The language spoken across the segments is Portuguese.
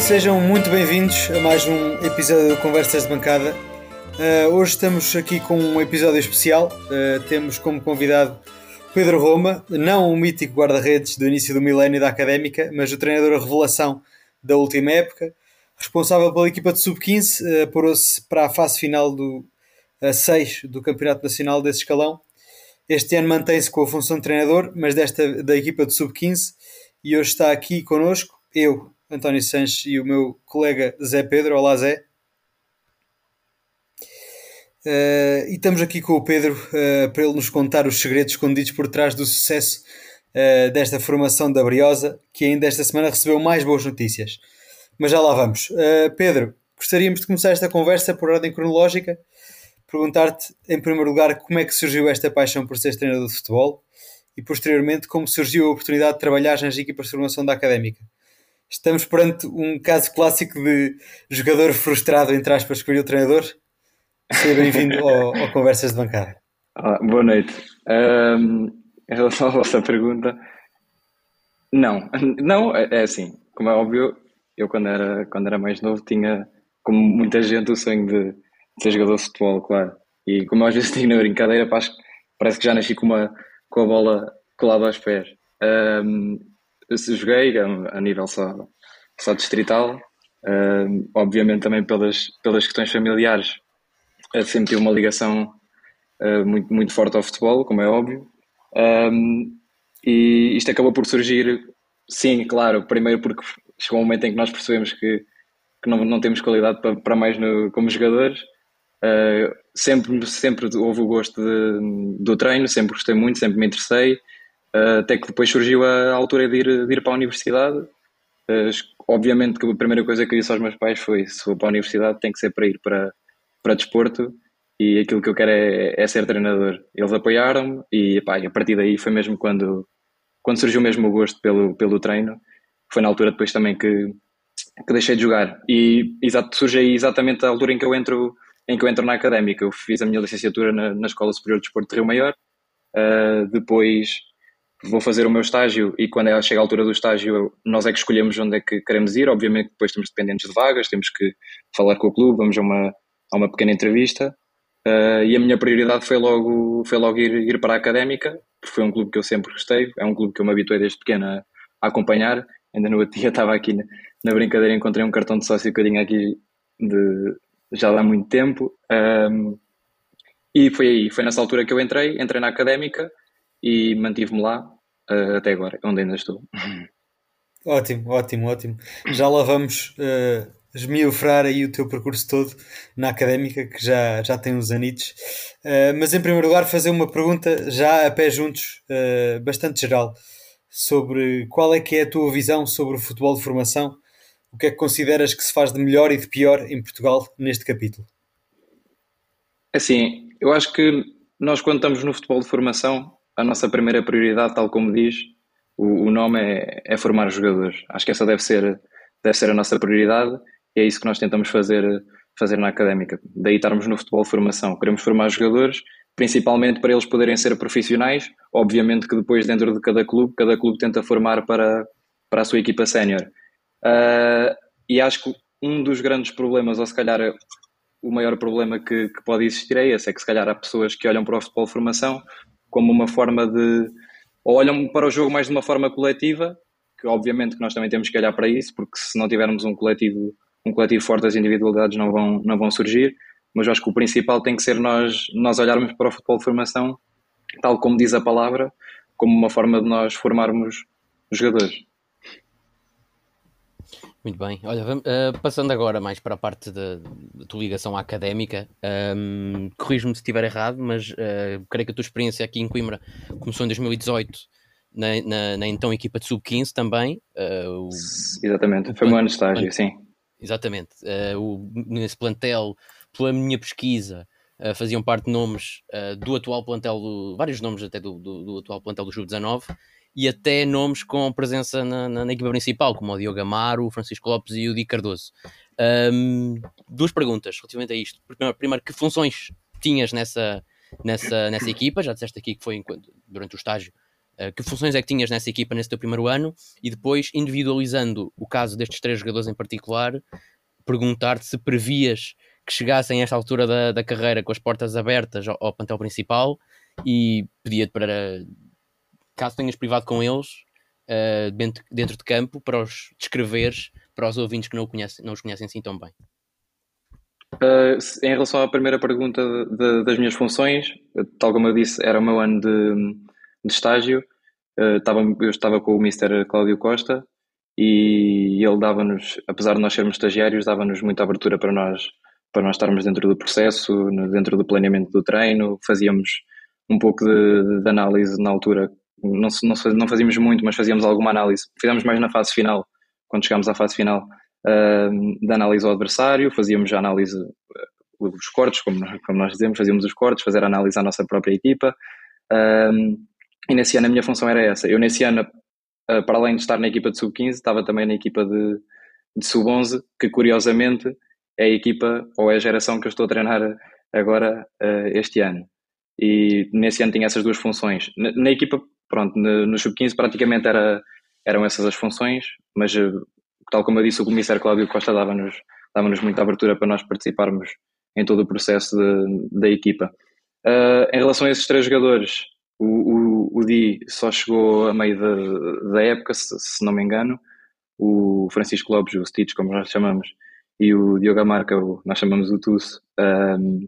sejam muito bem-vindos a mais um episódio de Conversas de Bancada. Uh, hoje estamos aqui com um episódio especial. Uh, temos como convidado Pedro Roma, não o mítico guarda-redes do início do milénio da Académica, mas o treinador revelação da última época, responsável pela equipa de sub-15, uh, apurou-se para a fase final do uh, 6 do Campeonato Nacional desse escalão. Este ano mantém-se com a função de treinador, mas desta da equipa de sub-15, e hoje está aqui connosco, eu, António Sanches e o meu colega Zé Pedro. Olá, Zé. Uh, e estamos aqui com o Pedro uh, para ele nos contar os segredos escondidos por trás do sucesso uh, desta formação da Briosa, que ainda esta semana recebeu mais boas notícias. Mas já lá vamos. Pedro, gostaríamos de começar esta conversa por ordem cronológica. Perguntar-te, em primeiro lugar, como é que surgiu esta paixão por ser treinador de futebol e, posteriormente, como surgiu a oportunidade de trabalhar nas equipas de formação da Académica estamos perante um caso clássico de jogador frustrado, entre aspas, escolher o treinador. Seja bem-vindo ao, ao, Conversas de Bancada. Ah, boa noite. Um, em relação à vossa pergunta, não, não, é, é assim, como é óbvio, eu quando era, quando era mais novo tinha, como muita gente, o sonho de, ser jogador de futebol, claro. E como às vezes digo na brincadeira, parece que já nasci com, uma, com a bola colada aos pés. Um, joguei a, a nível só, só distrital, uh, obviamente também pelas, pelas questões familiares, uh, sempre tive uma ligação uh, muito, muito forte ao futebol, como é óbvio, um, e isto acabou por surgir, sim, claro, primeiro porque chegou um momento em que nós percebemos que, que não, não temos qualidade para, para mais no, como jogadores, Uh, sempre, sempre houve o gosto de, do treino, sempre gostei muito, sempre me interessei. Uh, até que depois surgiu a altura de ir, de ir para a universidade. Uh, obviamente que a primeira coisa que eu disse aos meus pais foi: se for para a universidade, tem que ser para ir para, para desporto e aquilo que eu quero é, é ser treinador. Eles apoiaram-me e a partir daí foi mesmo quando, quando surgiu mesmo o gosto pelo, pelo treino. Foi na altura depois também que, que deixei de jogar. E exato, surge aí exatamente a altura em que eu entro, em que eu entro na académica. Eu fiz a minha licenciatura na, na Escola Superior de Desporto de Rio Maior. Uh, depois vou fazer o meu estágio e quando é, chega a altura do estágio nós é que escolhemos onde é que queremos ir, obviamente depois estamos dependentes de vagas, temos que falar com o clube, vamos a uma, a uma pequena entrevista. Uh, e a minha prioridade foi logo, foi logo ir, ir para a Académica, porque foi um clube que eu sempre gostei, é um clube que eu me habituei desde pequena a acompanhar, ainda no outro dia estava aqui na, na brincadeira encontrei um cartão de sócio que eu tinha aqui de, já há muito tempo. Um, e foi aí, foi nessa altura que eu entrei, entrei na Académica e mantive-me lá uh, até agora, onde ainda estou. Ótimo, ótimo, ótimo. Já lá vamos uh, esmiufrar aí o teu percurso todo na académica, que já, já tem uns anitos. Uh, mas em primeiro lugar, fazer uma pergunta já a pé juntos, uh, bastante geral, sobre qual é que é a tua visão sobre o futebol de formação. O que é que consideras que se faz de melhor e de pior em Portugal neste capítulo? Assim, eu acho que nós, quando estamos no futebol de formação, a nossa primeira prioridade, tal como diz, o, o nome é, é, formar jogadores. Acho que essa deve ser, deve ser a nossa prioridade e é isso que nós tentamos fazer, fazer na académica. Daí estarmos no futebol formação. Queremos formar jogadores, principalmente para eles poderem ser profissionais. Obviamente que depois, dentro de cada clube, cada clube tenta formar para, para a sua equipa sénior. Uh, e acho que um dos grandes problemas, ou se calhar o maior problema que, que, pode existir é esse, é que se calhar há pessoas que olham para o futebol formação como uma forma de. ou olham para o jogo mais de uma forma coletiva, que obviamente que nós também temos que olhar para isso, porque se não tivermos um coletivo, um coletivo forte, as individualidades não vão, não vão surgir. Mas eu acho que o principal tem que ser nós, nós olharmos para o futebol de formação, tal como diz a palavra, como uma forma de nós formarmos os jogadores. Muito bem. Olha, vamos, uh, passando agora mais para a parte da tua ligação académica, um, corrijo-me se estiver errado, mas uh, creio que a tua experiência aqui em Coimbra começou em 2018 na, na, na então equipa de sub-15 também. Uh, o, exatamente, foi um ano de estágio, sim. Exatamente. o, nesse plantel, pela minha pesquisa, faziam parte de nomes do atual plantel, do, vários nomes até do, do, do atual plantel do Sub-19 e até nomes com presença na, na, na, equipa principal, como o Diogo Amaro, o Francisco Lopes e o Di Cardoso. Um, duas perguntas relativamente a isto. Primeiro, primeiro, que funções tinhas nessa, nessa, nessa equipa? Já disseste aqui que foi durante o estágio Uh, que funções é que tinhas nessa equipa nesse teu primeiro ano e depois, individualizando o caso destes três jogadores em particular, perguntar-te se previas que chegassem a esta altura da, da carreira com as portas abertas ao, ao plantel principal e pedia-te para, caso tenhas privado com eles, uh, dentro, dentro de campo, para os descreveres para os ouvintes que não, não os conhecem assim tão bem. Uh, em relação à primeira pergunta de, de, das minhas funções, tal como eu disse, era o meu ano de, de estágio. Uh, eu estava com o Mr. Cláudio Costa e ele dava-nos, apesar de nós sermos estagiários, dava-nos muita abertura para nós, para nós estarmos dentro do processo, dentro do planeamento do treino. Fazíamos um pouco de, de análise na altura, não, não, não fazíamos muito, mas fazíamos alguma análise. Fizemos mais na fase final, quando chegámos à fase final uh, da análise ao adversário, fazíamos a análise, uh, os cortes, como, como nós dizemos, fazíamos os cortes, fazer a análise à nossa própria equipa. Uh, e nesse ano a minha função era essa. Eu nesse ano, uh, para além de estar na equipa de sub-15, estava também na equipa de, de sub-11, que curiosamente é a equipa ou é a geração que eu estou a treinar agora uh, este ano. E nesse ano tinha essas duas funções. Na, na equipa, pronto, no, no sub-15 praticamente era, eram essas as funções, mas uh, tal como eu disse, o comissário Cláudio Costa dava-nos dava muita abertura para nós participarmos em todo o processo de, da equipa. Uh, em relação a esses três jogadores, o, o, o Di só chegou a meio da, da época, se, se, não me engano. O Francisco Lopes, o Stitch, como nós chamamos, e o Diogo Marca, o, nós chamamos o TUS, um,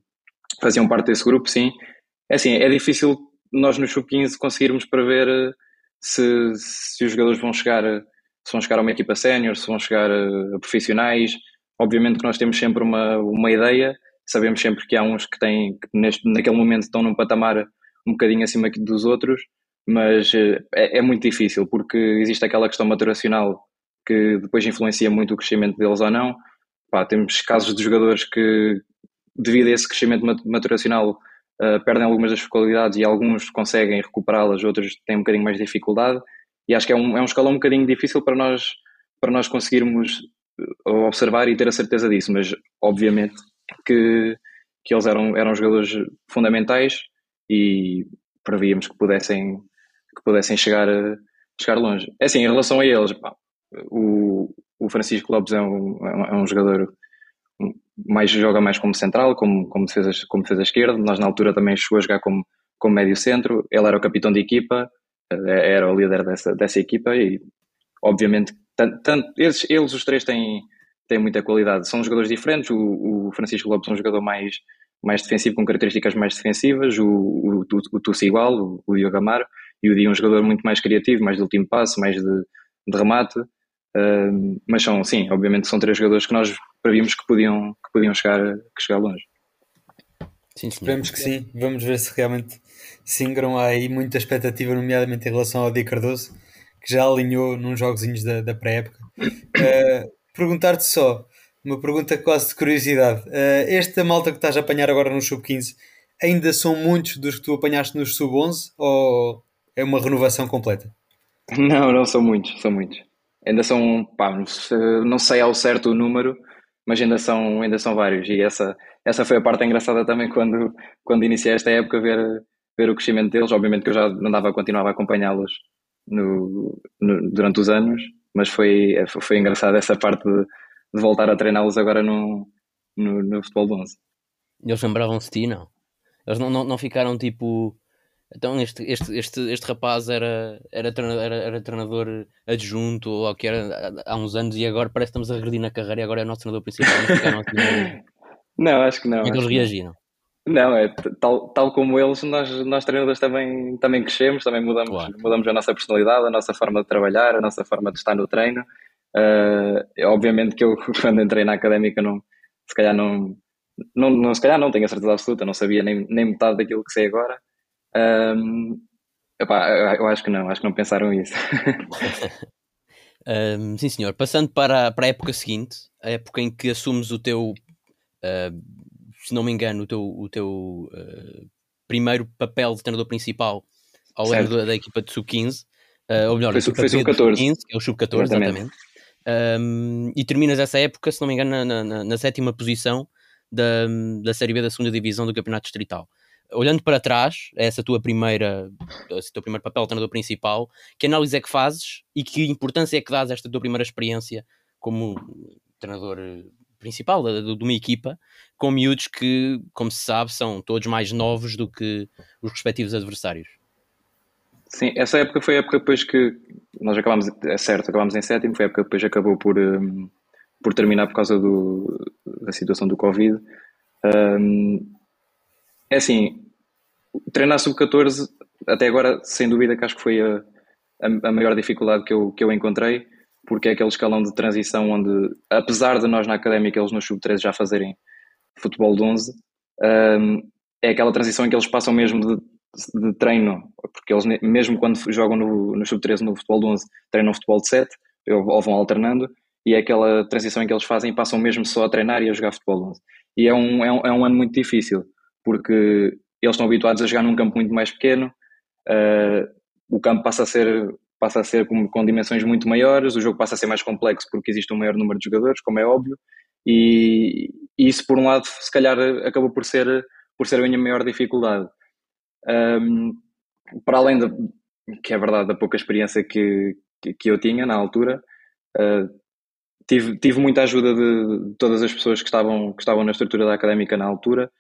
faziam parte desse grupo, sim. É assim, é difícil nós no Sub-15 conseguirmos prever se, se os jogadores vão chegar se vão chegar a uma equipa sénior, se vão chegar a, a, profissionais. Obviamente que nós temos sempre uma, uma ideia, sabemos sempre que há uns que têm, que neste, naquele momento estão num patamar um bocadinho acima dos outros, mas eh, é, é muito difícil porque existe aquela questão maturacional que depois influencia muito o crescimento deles ou não. Pá, temos casos de jogadores que, devido a esse crescimento maturacional, uh, perdem algumas das qualidades e alguns conseguem recuperá-las, outros têm um bocadinho mais de dificuldade. E acho que é um, é um escalão um bocadinho difícil para nós, para nós conseguirmos eh, observar e ter a certeza disso, mas obviamente que, que eles eram, eram jogadores fundamentais e prevíamos que pudessem, que pudessem chegar, chegar longe. É assim, em relação a eles, pá, o, o Francisco Lopes é um, é um jogador mais joga mais como central, como, como, defesa, como defesa esquerda. Nós na altura também chegou a jogar como, como médio centro. Ele era o capitão de equipa, é, era o líder dessa, dessa equipa e obviamente tanto, tanto eles, eles os três têm, têm muita qualidade, são jogadores diferentes, o, o Francisco Lopes é um jogador mais, mais defensivo, com características mais defensivas, o, o, o, o Tussi igual, o, o Diogo Amaro, e o Di é um jogador muito mais criativo, mais de último passo, mais de, de remate, uh, mas são, sim, obviamente são três jogadores que nós prevíamos que podiam, que podiam chegar, que chegar longe. Sim, Esperemos que sim, vamos ver se realmente Singram há aí muita expectativa, nomeadamente em relação ao Di Cardoso, que já alinhou nos jogozinhos da, da pré-época. Uh, Perguntar-te só, uma pergunta quase de curiosidade: uh, esta malta que estás a apanhar agora no Sub-15 ainda são muitos dos que tu apanhaste nos Sub-11 ou é uma renovação completa? Não, não são muitos, são muitos. Ainda são, pá, não sei ao certo o número, mas ainda são, ainda são vários. E essa, essa foi a parte engraçada também quando, quando iniciei esta época, ver, ver o crescimento deles. Obviamente que eu já andava, continuava a acompanhá-los no, no, durante os anos, mas foi, foi engraçado essa parte de, de voltar a treiná-los agora no, no, no futebol de 11. Eles lembravam-se de ti, não? Eles não, não, não ficaram tipo. Então este, este, este, este rapaz era, era, treinador, era, era treinador adjunto ou que era há uns anos e agora parece que estamos a regredir na carreira e agora é o nosso treinador principal. Não, não acho que não. Como é que eles reagiram? Não, é tal, tal como eles, nós, nós treinadores também, também crescemos, também mudamos, claro. mudamos a nossa personalidade, a nossa forma de trabalhar, a nossa forma de estar no treino. Uh, obviamente que eu, quando entrei na académica, não, se calhar não, não, não, se calhar não tenho a certeza absoluta, não sabia nem, nem metade daquilo que sei agora. Um, epá, eu acho que não, acho que não pensaram isso. um, sim, senhor. Passando para, para a época seguinte, a época em que assumes o teu uh, se não me engano, o teu, o teu uh, primeiro papel de treinador principal ao lado da, da, equipa de sub-15, uh, ou melhor, foi, foi sub-14, que é o sub-14, exatamente. Um, e terminas essa época, se não me engano, na, na, na sétima posição da, da Série B da segunda Divisão do Campeonato Distrital. Olhando para trás, essa tua primeira, esse teu primeiro papel de treinador principal, que análise é que fazes e que importância é que dás a esta tua primeira experiência como treinador principal de, de uma equipa, com miúdos que, como se sabe, são todos mais novos do que os respectivos adversários? Sim, essa época foi a época depois que nós acabámos, é certo, acabámos em sétimo, foi a época depois acabou por, um, por terminar por causa do, da situação do Covid. Um, é assim, treinar sub-14, até agora, sem dúvida, que acho que foi a, a, a, maior dificuldade que eu, que eu encontrei, porque é aquele escalão de transição onde, apesar de nós na académica, eles no sub-13 já fazerem futebol de 11, um, é aquela transição em que eles passam mesmo de de treino, porque eles mesmo quando jogam no, no sub-13 no futebol de 11, treinam futebol de 7, ou vão alternando, e é aquela transição em que eles fazem e passam mesmo só a treinar e a jogar futebol de 11. E é um, é um, é um ano muito difícil, porque eles estão habituados a jogar num campo muito mais pequeno, uh, o campo passa a ser, passa a ser com, com, dimensões muito maiores, o jogo passa a ser mais complexo porque existe um maior número de jogadores, como é óbvio, e, e isso por um lado se calhar acabou por ser, por ser a minha maior dificuldade. Um, para além da, que é verdade, da pouca experiência que, que, que eu tinha na altura, uh, tive, tive muita ajuda de, de, todas as pessoas que estavam, que estavam na estrutura da académica na altura.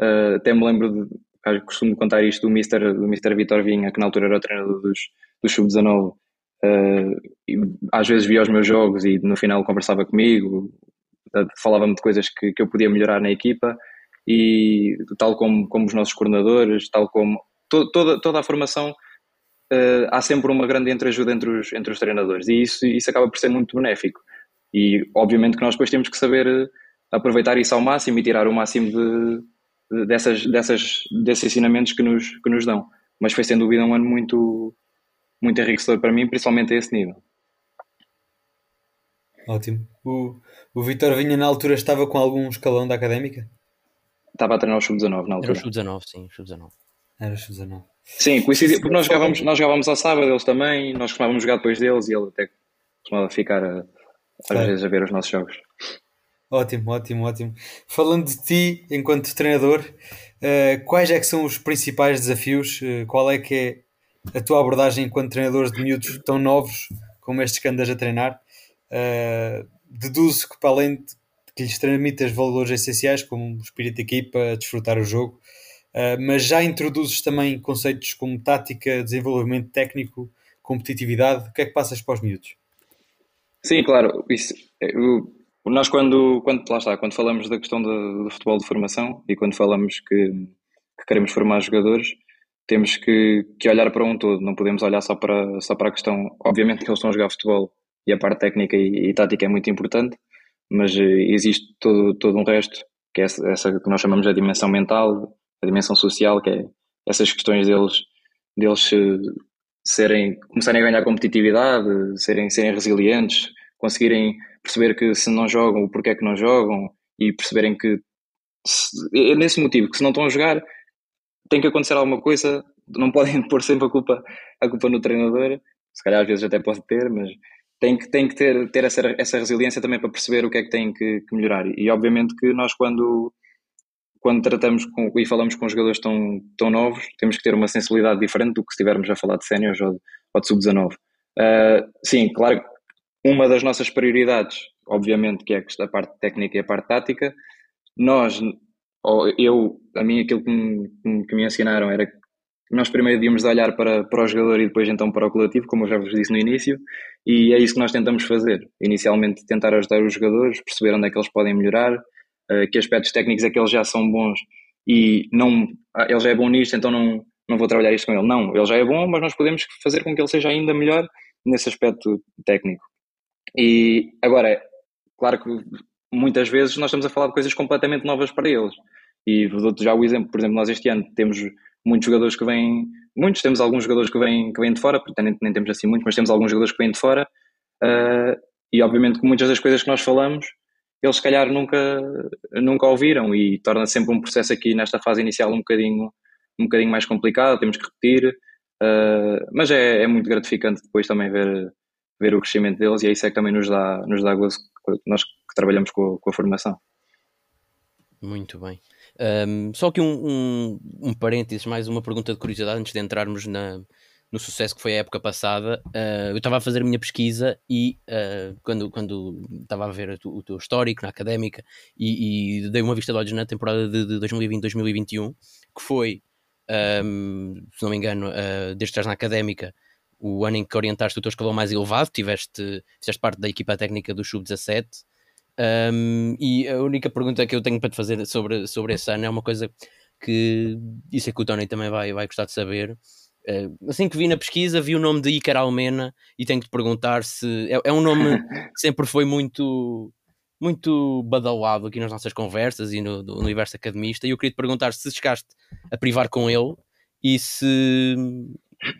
Uh, até me lembro de, costumo contar isto do Mr. Do Mr. Vitor Vinha, que na altura era o treinador dos, dos Sub-19. Uh, às vezes via os meus jogos e no final conversava comigo, falava-me de coisas que, que eu podia melhorar na equipa e tal como, como os nossos coordenadores, tal como to, toda, toda a formação, uh, há sempre uma grande entreajuda entre os, entre os treinadores e isso, isso acaba por ser muito benéfico. E obviamente que nós depois temos que saber eh, aproveitar isso ao máximo e tirar o máximo de, dessas, dessas, desses ensinamentos que nos, que nos dão. Mas foi sem dúvida um ano muito, muito enriquecedor para mim, principalmente a esse nível. Ótimo. O, o Vitor Vinha na altura estava com algum escalão da académica? Estava a treinar o sub-19 na altura. Era o sub-19, sim, sub-19. Era o sub-19. Sim, coincidiu, porque nós jogávamos, nós jogávamos ao sábado, eles também, nós costumávamos jogar depois deles e ele até costumava ficar a, às claro. vezes a ver os nossos jogos. Ótimo, ótimo, ótimo. Falando de ti enquanto treinador, uh, quais é que são os principais desafios? Uh, qual é que é a tua abordagem enquanto treinador de miúdos tão novos como estes que andas a treinar? Uh, deduzo que para além de que lhes transmitas valores essenciais como o espírito de equipa, desfrutar o jogo, mas já introduzes também conceitos como tática, desenvolvimento técnico, competitividade. O que é que passas para os miúdos? Sim, claro. Isso, eu, nós quando, quando, lá está, quando falamos da questão do, do futebol de formação e quando falamos que, que, queremos formar jogadores, temos que, que olhar para um todo, não podemos olhar só para, só para a questão, obviamente que eles estão a jogar futebol e a parte técnica e, e tática é muito importante, mas eh, existe todo, todo um resto, que é essa, essa que nós chamamos de dimensão mental, a dimensão social, que é essas questões deles, deles serem, começarem a ganhar competitividade, serem, serem resilientes, conseguirem perceber que se não jogam, o porquê é que não jogam e perceberem que é nesse motivo, que se não estão a jogar, tem que acontecer alguma coisa, não podem pôr sempre a culpa, a culpa no treinador, se calhar às vezes até pode ter, mas tem que, tem que ter, ter essa, essa resiliência também para perceber o que é que tem que, que melhorar. E obviamente que nós, quando, quando tratamos com, e falamos com jogadores tão, tão novos, temos que ter uma sensibilidade diferente do que estivermos a falar de séniores ou, ou de sub-19. Uh, ah, sim, claro, uma das nossas prioridades, obviamente, que é a parte técnica e a parte tática, nós, ou eu, a mim, aquilo que me, que me ensinaram era nós primeiro devíamos olhar para, para o jogador e depois então para o coletivo, como eu já vos disse no início, e é isso que nós tentamos fazer. Inicialmente tentar ajudar os jogadores, perceber onde é que eles podem melhorar, uh, que aspectos técnicos é que eles já são bons e não, ah, ele já é bom nisto, então não, não vou trabalhar isto com ele. Não, ele já é bom, mas nós podemos fazer com que ele seja ainda melhor nesse aspecto técnico. E agora, claro que muitas vezes nós estamos a falar de coisas completamente novas para eles. E dou-te já o exemplo, por exemplo, nós este ano temos muitos jogadores que vêm, muitos, temos alguns jogadores que vêm, que vêm de fora, nem, nem temos assim muitos, mas temos alguns jogadores que vêm de fora, uh, e obviamente que muitas das coisas que nós falamos, eles se calhar nunca, nunca ouviram, e torna sempre um processo aqui nesta fase inicial um bocadinho, um bocadinho mais complicado, temos que repetir, uh, mas é, é muito gratificante depois também ver, ver o crescimento deles, e é isso é que também nos dá, nos dá gozo, nós que trabalhamos com, com a formação. Muito bem. Um, só que um, um, um parênteses, mais uma pergunta de curiosidade antes de entrarmos na, no sucesso que foi a época passada. Uh, eu estava a fazer a minha pesquisa e uh, quando, quando estava a ver o, teu histórico na académica e, e, dei uma vista de olhos na temporada de, de 2020-2021, que foi, se não me engano, uh, desde que estás na académica, o ano em que orientaste o teu escalão mais elevado, tiveste, fizeste parte da equipa técnica do Sub-17. Um, e a única pergunta que eu tenho para te fazer sobre, sobre esse ano é uma coisa que isso é que o Tony também vai, vai gostar de saber. Uh, assim que vi na pesquisa, vi o nome de Icar Almena e tenho que te perguntar se é, é um nome que sempre foi muito muito badalado aqui nas nossas conversas e no, no, universo academista. E eu queria te perguntar se chegaste a privar com ele e se,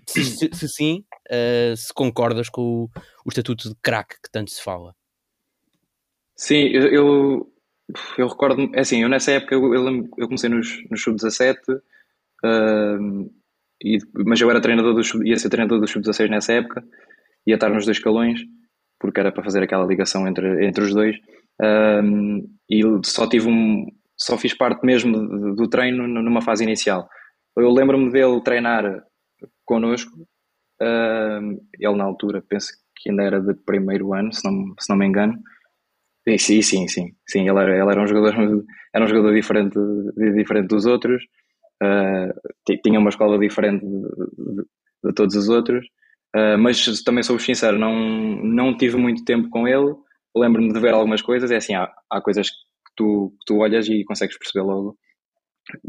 se, se, se sim, uh, se concordas com o, o estatuto de craque que tanto se fala. Sim, eu, eu, recordo, é assim, eu nessa época eu, eu, comecei nos, nos sub-17, uh, mas eu era treinador do, ia ser treinador do sub-16 nessa época, ia estar nos dois escalões, porque era para fazer aquela ligação entre, entre os dois, uh, e só tive um, só fiz parte mesmo do, do treino numa fase inicial. Eu lembro-me dele treinar connosco, uh, ele na altura, penso que ainda era de primeiro ano, se não, se não me engano, Sim, sim, sim. Sim, ele era, ele era um jogador, era um jogador diferente, diferente dos outros, uh, tinha uma escola diferente de, de, de todos os outros, uh, mas também sou sincero, não, não tive muito tempo com ele. Lembro-me de ver algumas coisas, é assim, há, há coisas que tu, que tu olhas e consegues perceber logo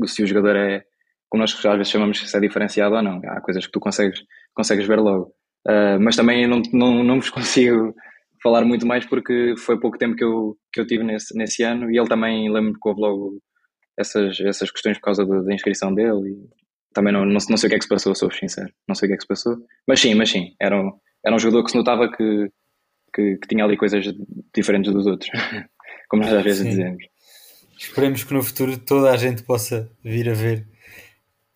se o jogador é, como nós às vezes chamamos se é diferenciado ou não. Há coisas que tu consegues, consegues ver logo. Uh, mas também não, não, não vos consigo falar muito mais porque foi pouco tempo que eu, que eu tive nesse, nesse ano e ele também lembro que houve logo essas, essas questões por causa da inscrição dele e também não, não, não, sei o que é que se passou, sou sincero, não sei o que é que se passou, mas sim, mas sim, era um, era um jogador que se notava que, que, que tinha ali coisas diferentes dos outros, como nós às vezes sim. dizemos. Esperemos que no futuro toda a gente possa vir a ver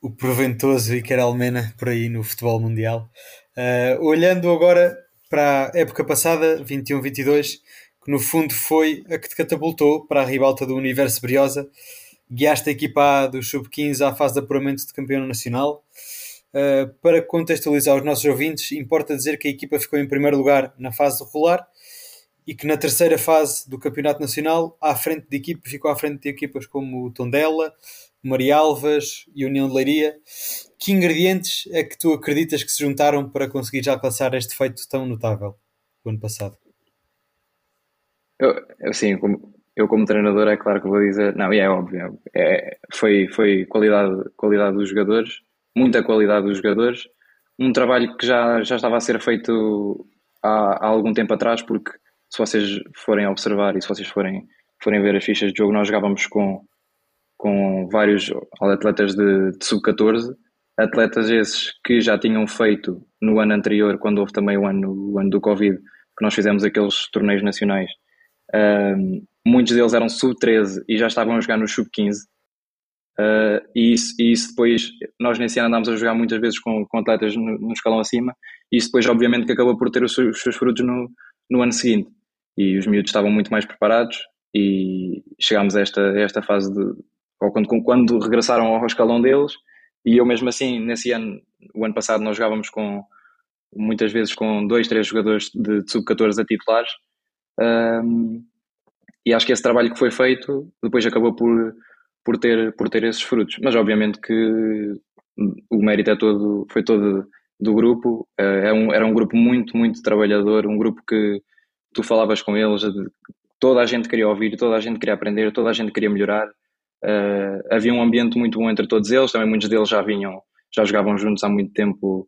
o proventoso Iker Almena por aí no futebol mundial. Uh, olhando agora para a época passada, 21-22, que no fundo foi a que te catapultou para a ribalta do Universo Briosa. Guiaste a equipa A do Sub-15 à fase de apuramento de campeão nacional. Uh, para contextualizar os nossos ouvintes, importa dizer que a equipa ficou em primeiro lugar na fase regular e que na terceira fase do Campeonato Nacional, à frente de equipa, ficou à frente de equipas como o Tondela, Marialvas e União de Leiria. Que ingredientes é que tu acreditas que se juntaram para conseguir já alcançar este feito tão notável o ano passado? Eu, assim, como, eu como treinador é claro que vou dizer, não, é óbvio, é, foi, foi qualidade, qualidade dos jogadores, muita qualidade dos jogadores, um trabalho que já, já estava a ser feito há, há algum tempo atrás, porque se vocês forem observar e se vocês forem, forem ver as fichas de jogo, nós jogávamos com com vários atletas de, de sub-14, atletas esses que já tinham feito no ano anterior, quando houve também o ano, o ano do Covid, que nós fizemos aqueles torneios nacionais. Muitos deles eram sub-13 e já estavam a jogar no sub-15. Uh, e, isso, e isso depois, nós nesse ano andámos a jogar muitas vezes com, com atletas no, no, escalão acima, e isso depois, obviamente, que acabou por ter os os seus frutos no, no ano seguinte. E os miúdos estavam muito mais preparados, e chegámos a esta, a esta fase de, ou quando, quando regressaram ao escalão deles, e eu mesmo assim, nesse ano, o ano passado, nós jogávamos com muitas vezes com dois, três jogadores de, de sub-14 a titulares, um, e acho que esse trabalho que foi feito depois acabou por, por, ter, por ter esses frutos. Mas obviamente que o mérito é todo, foi todo do grupo, eh, é um, era um grupo muito, muito trabalhador, um grupo que tu falavas com eles, toda a gente queria ouvir, toda a gente queria aprender, toda a gente queria melhorar. Uh, havia um ambiente muito bom entre todos eles, também muitos deles já vinham, já jogavam juntos há muito tempo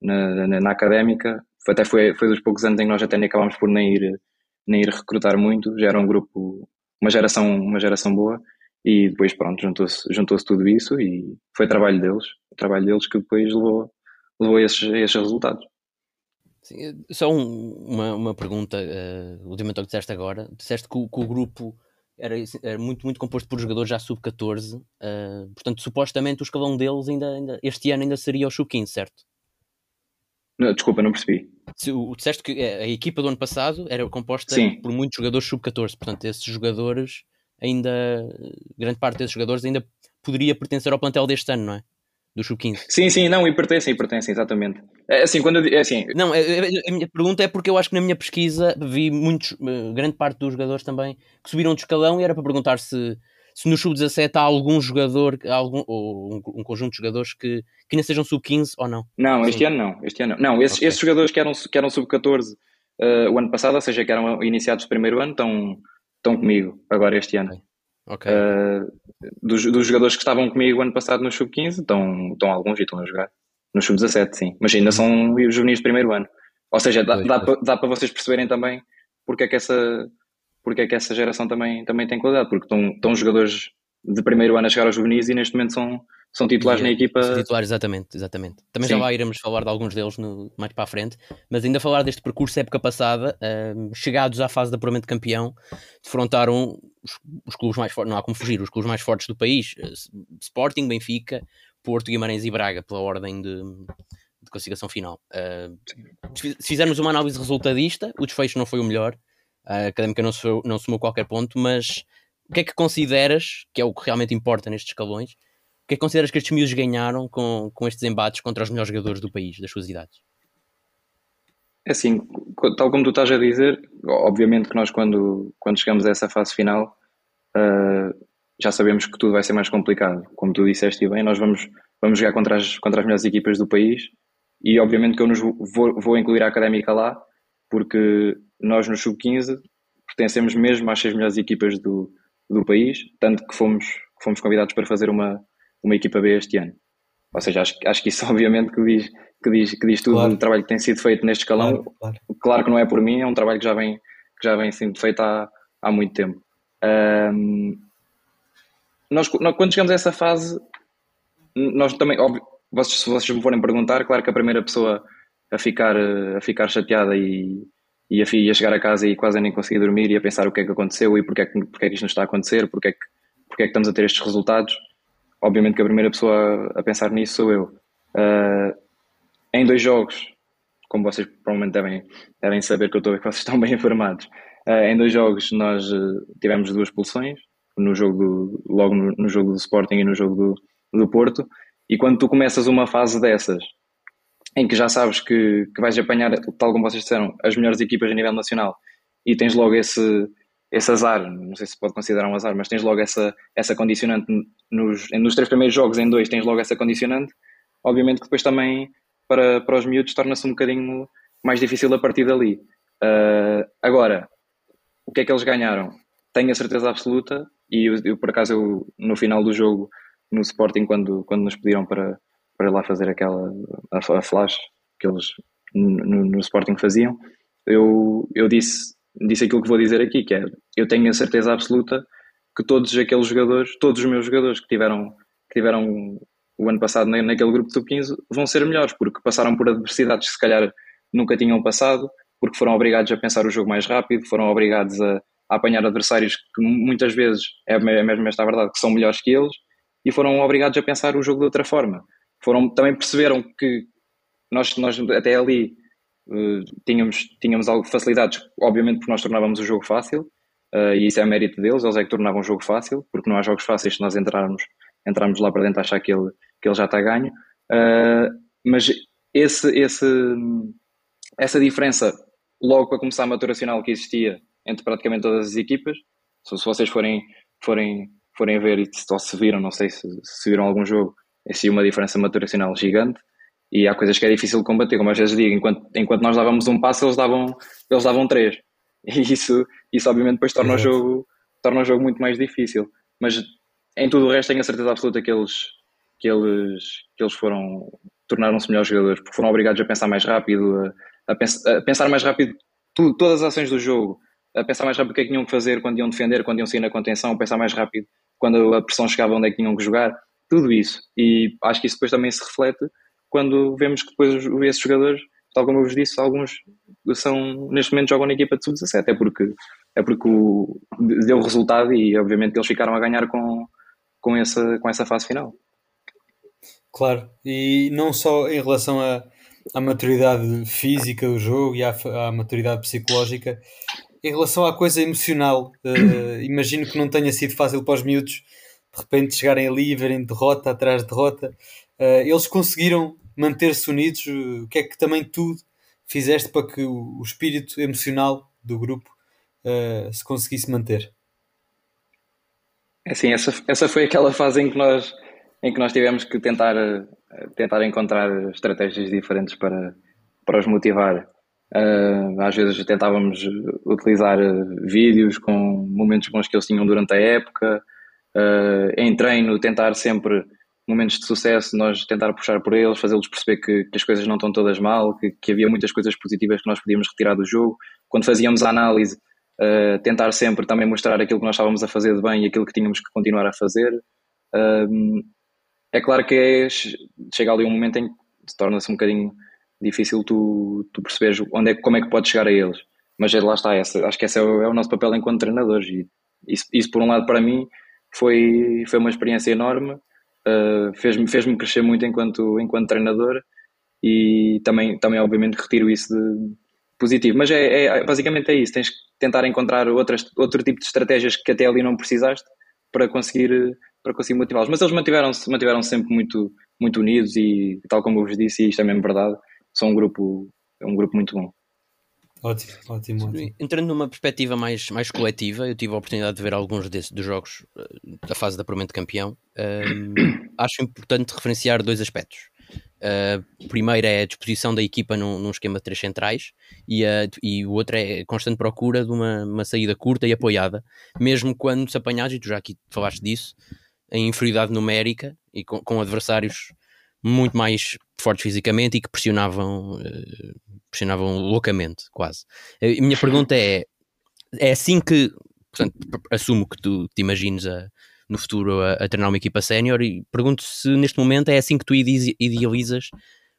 na, na, na académica. Até foi, foi dos poucos anos em que nós até nem acabámos por nem ir, nem ir recrutar muito, já era um grupo, uma geração, uma geração boa. E depois, pronto, juntou-se juntou tudo isso e foi trabalho deles, o trabalho deles que depois levou, levou a esses, esses resultados. Sim, só um, uma, uma pergunta, uh, ultimamente ao que disseste agora, disseste que que o grupo era, era, muito, muito composto por jogadores já sub-14, uh, ah, portanto, supostamente o escalão deles ainda, ainda, este ano ainda seria o sub-15, certo? Não, desculpa, não percebi. Se, o, disseste que a equipa do ano passado era composta Sim. por muitos jogadores sub-14, portanto, esses jogadores ainda grande parte desses jogadores ainda poderia pertencer ao plantel deste ano, não é? Do Sub-15. Sim, sim, não, e pertencem, e pertencem, exatamente. É assim, quando eu, é assim. Não, é, a minha pergunta é porque eu acho que na minha pesquisa vi muitos, eh, grande parte dos jogadores também que subiram de escalão e era para perguntar se, se no Sub-17 há algum jogador, algum, ou um, um, conjunto de jogadores que, que ainda sejam Sub-15 ou não. Não, este Sim. ano não. Este ano não. não esses, okay. esses jogadores que eram, que eram Sub-14 uh, o ano passado, ou seja, que eram iniciados primeiro ano, estão, estão comigo agora este ano. Okay. Uh, dos, dos, jogadores que estavam comigo ano passado no Sub-15, estão, estão alguns e estão a jogar. No Sub-17, sim. Mas ainda são os juvenis de primeiro ano. Ou seja, dá, dá, dá para vocês perceberem também porque é que essa, porque é que essa geração também, também tem qualidade. Porque estão, estão jogadores de primeiro ano a chegar aos juvenis e neste momento são, são titulares na equipa. São titulares, exatamente, exatamente. Também Sim. já lá iremos falar de alguns deles no, mais para a frente, mas ainda falar deste percurso época passada, uh, chegados à fase de apuramento de campeão, defrontaram os, os, clubes mais fortes, não há como fugir, os clubes mais fortes do país, uh, Sporting, Benfica, Porto, Guimarães e Braga, pela ordem de, de classificação final. Uh, se fizermos uma análise resultadista, o desfecho não foi o melhor, a Académica não, não somou qualquer ponto, mas o que é que consideras, que é o que realmente importa nestes escalões, o que é que consideras que estes miúdos ganharam com, com estes embates contra os melhores jogadores do país, das suas idades? É assim, tal como tu estás a dizer, obviamente que nós quando, quando chegamos a essa fase final uh, já sabemos que tudo vai ser mais complicado. Como tu disseste bem, nós vamos, vamos jogar contra as, contra as melhores equipas do país e obviamente que eu nos vou, vou incluir a Académica lá porque nós no Sub-15 pertencemos mesmo às seis melhores equipas do, do país, tanto que fomos, fomos convidados para fazer uma, uma equipa B este ano. Ou seja, acho, acho que isso obviamente que diz, que diz, que diz tudo claro. do trabalho que tem sido feito neste escalão. Claro, claro. claro, que não é por mim, é um trabalho que já vem, que já vem sendo feito há, há muito tempo. Um, nós, nós, quando chegamos a essa fase, nós também, óbvio, vocês, se vocês me forem perguntar, claro que a primeira pessoa a ficar, a ficar chateada e, e a, a chegar a casa e quase nem conseguir dormir e a pensar o que é que aconteceu e porque é que, porque é que isto não está a acontecer, porque é que, porque é que estamos a ter estes resultados. Obviamente que a primeira pessoa a pensar nisso sou eu. Uh, em dois jogos, como vocês provavelmente devem, devem saber que eu estou que vocês estão bem informados, uh, em dois jogos nós uh, tivemos duas expulsões, no jogo do, logo no, no, jogo do Sporting e no jogo do, do Porto, e quando tu começas uma fase dessas, em que já sabes que, que vais apanhar, tal como vocês disseram, as melhores equipas a nível nacional, e tens logo esse, esse azar, não sei se pode considerar um azar, mas tens logo essa, essa condicionante nos, nos três primeiros jogos, em dois tens logo essa condicionante, obviamente que depois também para, para os miúdos torna-se um bocadinho mais difícil a partir dali. Uh, agora, o que é que eles ganharam? Tenho a certeza absoluta, e eu, eu, por acaso eu, no final do jogo, no Sporting, quando, quando nos pediram para, para lá fazer aquela a, flash que eles no, no Sporting faziam, eu, eu disse disse aquilo que vou dizer aqui, que é, eu tenho a certeza absoluta que todos aqueles jogadores, todos os meus jogadores que tiveram, que tiveram o ano passado naquele grupo de sub-15 vão ser melhores, porque passaram por adversidades que se calhar nunca tinham passado, porque foram obrigados a pensar o jogo mais rápido, foram obrigados a, a apanhar adversários que muitas vezes, é mesmo esta a verdade, que são melhores que eles, e foram obrigados a pensar o jogo de outra forma. Foram, também perceberam que nós, nós até ali uh, tínhamos, tínhamos algo facilidades, obviamente porque nós tornávamos o jogo fácil, uh, e isso é mérito deles, eles é que tornavam o jogo fácil, porque não há jogos fáceis se nós entrarmos, entrarmos lá para dentro a achar que ele, que ele já está ganho. Uh, mas esse, esse, essa diferença, logo para começar a maturacional que existia entre praticamente todas as equipas, se, se vocês forem, forem, forem ver e se, se viram, não sei se, se viram algum jogo, é sim uma diferença maturacional gigante e há coisas que é difícil de combater, como às vezes digo, enquanto, enquanto nós dávamos um passo, eles davam, eles davam três. E isso, isso obviamente depois torna o, jogo, torna o jogo muito mais difícil. Mas em tudo o resto tenho a certeza absoluta que eles, que eles, que eles foram, tornaram-se melhores jogadores, porque foram obrigados a pensar mais rápido, a, a, pens, a pensar mais rápido tudo, todas as ações do jogo, a pensar mais rápido o que é que tinham que fazer quando iam defender, quando iam sair na contenção, a pensar mais rápido quando a pressão chegava onde é que tinham que jogar, tudo isso. E acho que isso depois também se reflete quando vemos que depois esses jogadores, tal como eu vos disse, alguns são, neste momento jogam na equipa de sub-17, é porque, é porque o, deu resultado e obviamente eles ficaram a ganhar com, com, essa, com essa fase final. Claro, e não só em relação à, à maturidade física do jogo e à, à maturidade psicológica, em relação à coisa emocional, uh, imagino que não tenha sido fácil para os miúdos de repente chegarem ali e verem derrota atrás de derrota. Uh, eles conseguiram manter-se unidos. O que é que também tu fizeste para que o, espírito emocional do grupo uh, se conseguisse manter? É assim, essa, essa foi aquela fase em que nós, em que nós tivemos que tentar, tentar encontrar estratégias diferentes para, para os motivar. Às vezes tentávamos utilizar vídeos com momentos bons que eles tinham durante a época. Uh, em treino, tentar sempre momentos de sucesso, nós tentar puxar por eles, fazê-los perceber que, que, as coisas não estão todas mal, que, que, havia muitas coisas positivas que nós podíamos retirar do jogo. Quando fazíamos a análise, uh, tentar sempre também mostrar aquilo que nós estávamos a fazer de bem e aquilo que tínhamos que continuar a fazer. Uh, é claro que é, chega ali um momento em que torna-se um bocadinho difícil tu, tu perceberes onde é, como é que podes chegar a eles. Mas é, lá está, essa, acho que esse é o, é o nosso papel enquanto treinadores. E isso, isso, por um lado, para mim, foi, foi uma experiência enorme uh, fez-me fez crescer muito enquanto, enquanto treinador e também, também obviamente retiro isso de positivo. Mas é, é, basicamente é isso, tens que tentar encontrar outras, outro tipo de estratégias que até ali não precisaste para conseguir, para conseguir motivá-los. Mas eles mantiveram-se mantiveram sempre muito, muito unidos e tal como eu vos disse, e isto é mesmo verdade, são um grupo, é um grupo muito bom. Ótimo, ótimo, ótimo. Entrando numa perspectiva mais, mais coletiva, eu tive a oportunidade de ver alguns desses, dos jogos uh, da fase de apuramento de campeão. Acho importante referenciar dois aspectos. Uh, o primeiro é a disposição da equipa num, num esquema de três centrais e, e o outro é a constante procura de uma, uma saída curta e apoiada, mesmo quando se apanhares, e tu já aqui falaste disso, em inferioridade numérica e com, com adversários muito mais fortes fisicamente e que pressionavam, uh, pressionavam loucamente, quase. A minha pergunta é: é assim que, portanto, assumo que tu te imagines a, no futuro a, a treinar uma equipa sénior e pergunto se neste momento é assim que tu idealizas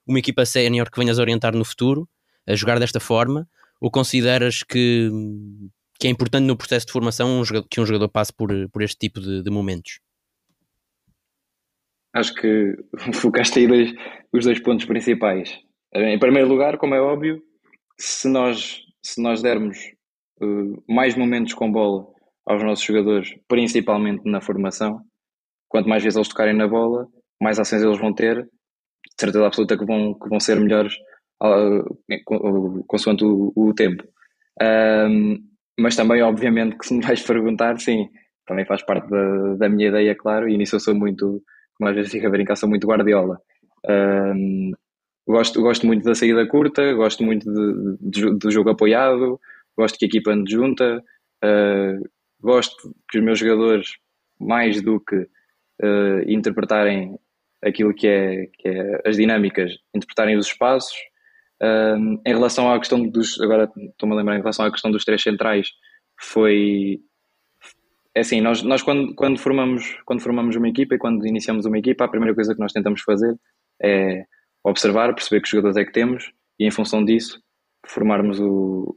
uma equipa sénior que venhas orientar no futuro, a jogar desta forma, ou consideras que, que é importante no processo de formação um jogador, que um jogador passe por, por este tipo de, de momentos? Acho que focaste aí dois, os dois pontos principais. Em primeiro lugar, como é óbvio, se nós, se nós dermos uh, mais momentos com bola aos nossos jogadores, principalmente na formação, quanto mais vezes eles tocarem na bola, mais ações eles vão ter, de certeza absoluta que vão, que vão ser melhores uh, consoante o, o tempo. Um, mas também, obviamente, que se me vais perguntar, sim, também faz parte da, da minha ideia, claro, e nisso eu sou muito como às vezes fica a brincar, sou muito guardiola. Um, gosto, gosto muito da saída curta, gosto muito do jogo apoiado, gosto que a equipa ande junta, uh, gosto que os meus jogadores, mais do que uh, interpretarem aquilo que é, que é as dinâmicas, interpretarem os espaços. Um, em relação à questão dos, agora estou-me a lembrar, em relação à questão dos três centrais, foi, é assim, nós, nós quando, quando, formamos, quando formamos uma equipa e quando iniciamos uma equipa, a primeira coisa que nós tentamos fazer é observar, perceber que jogadores é que temos e em função disso formarmos o,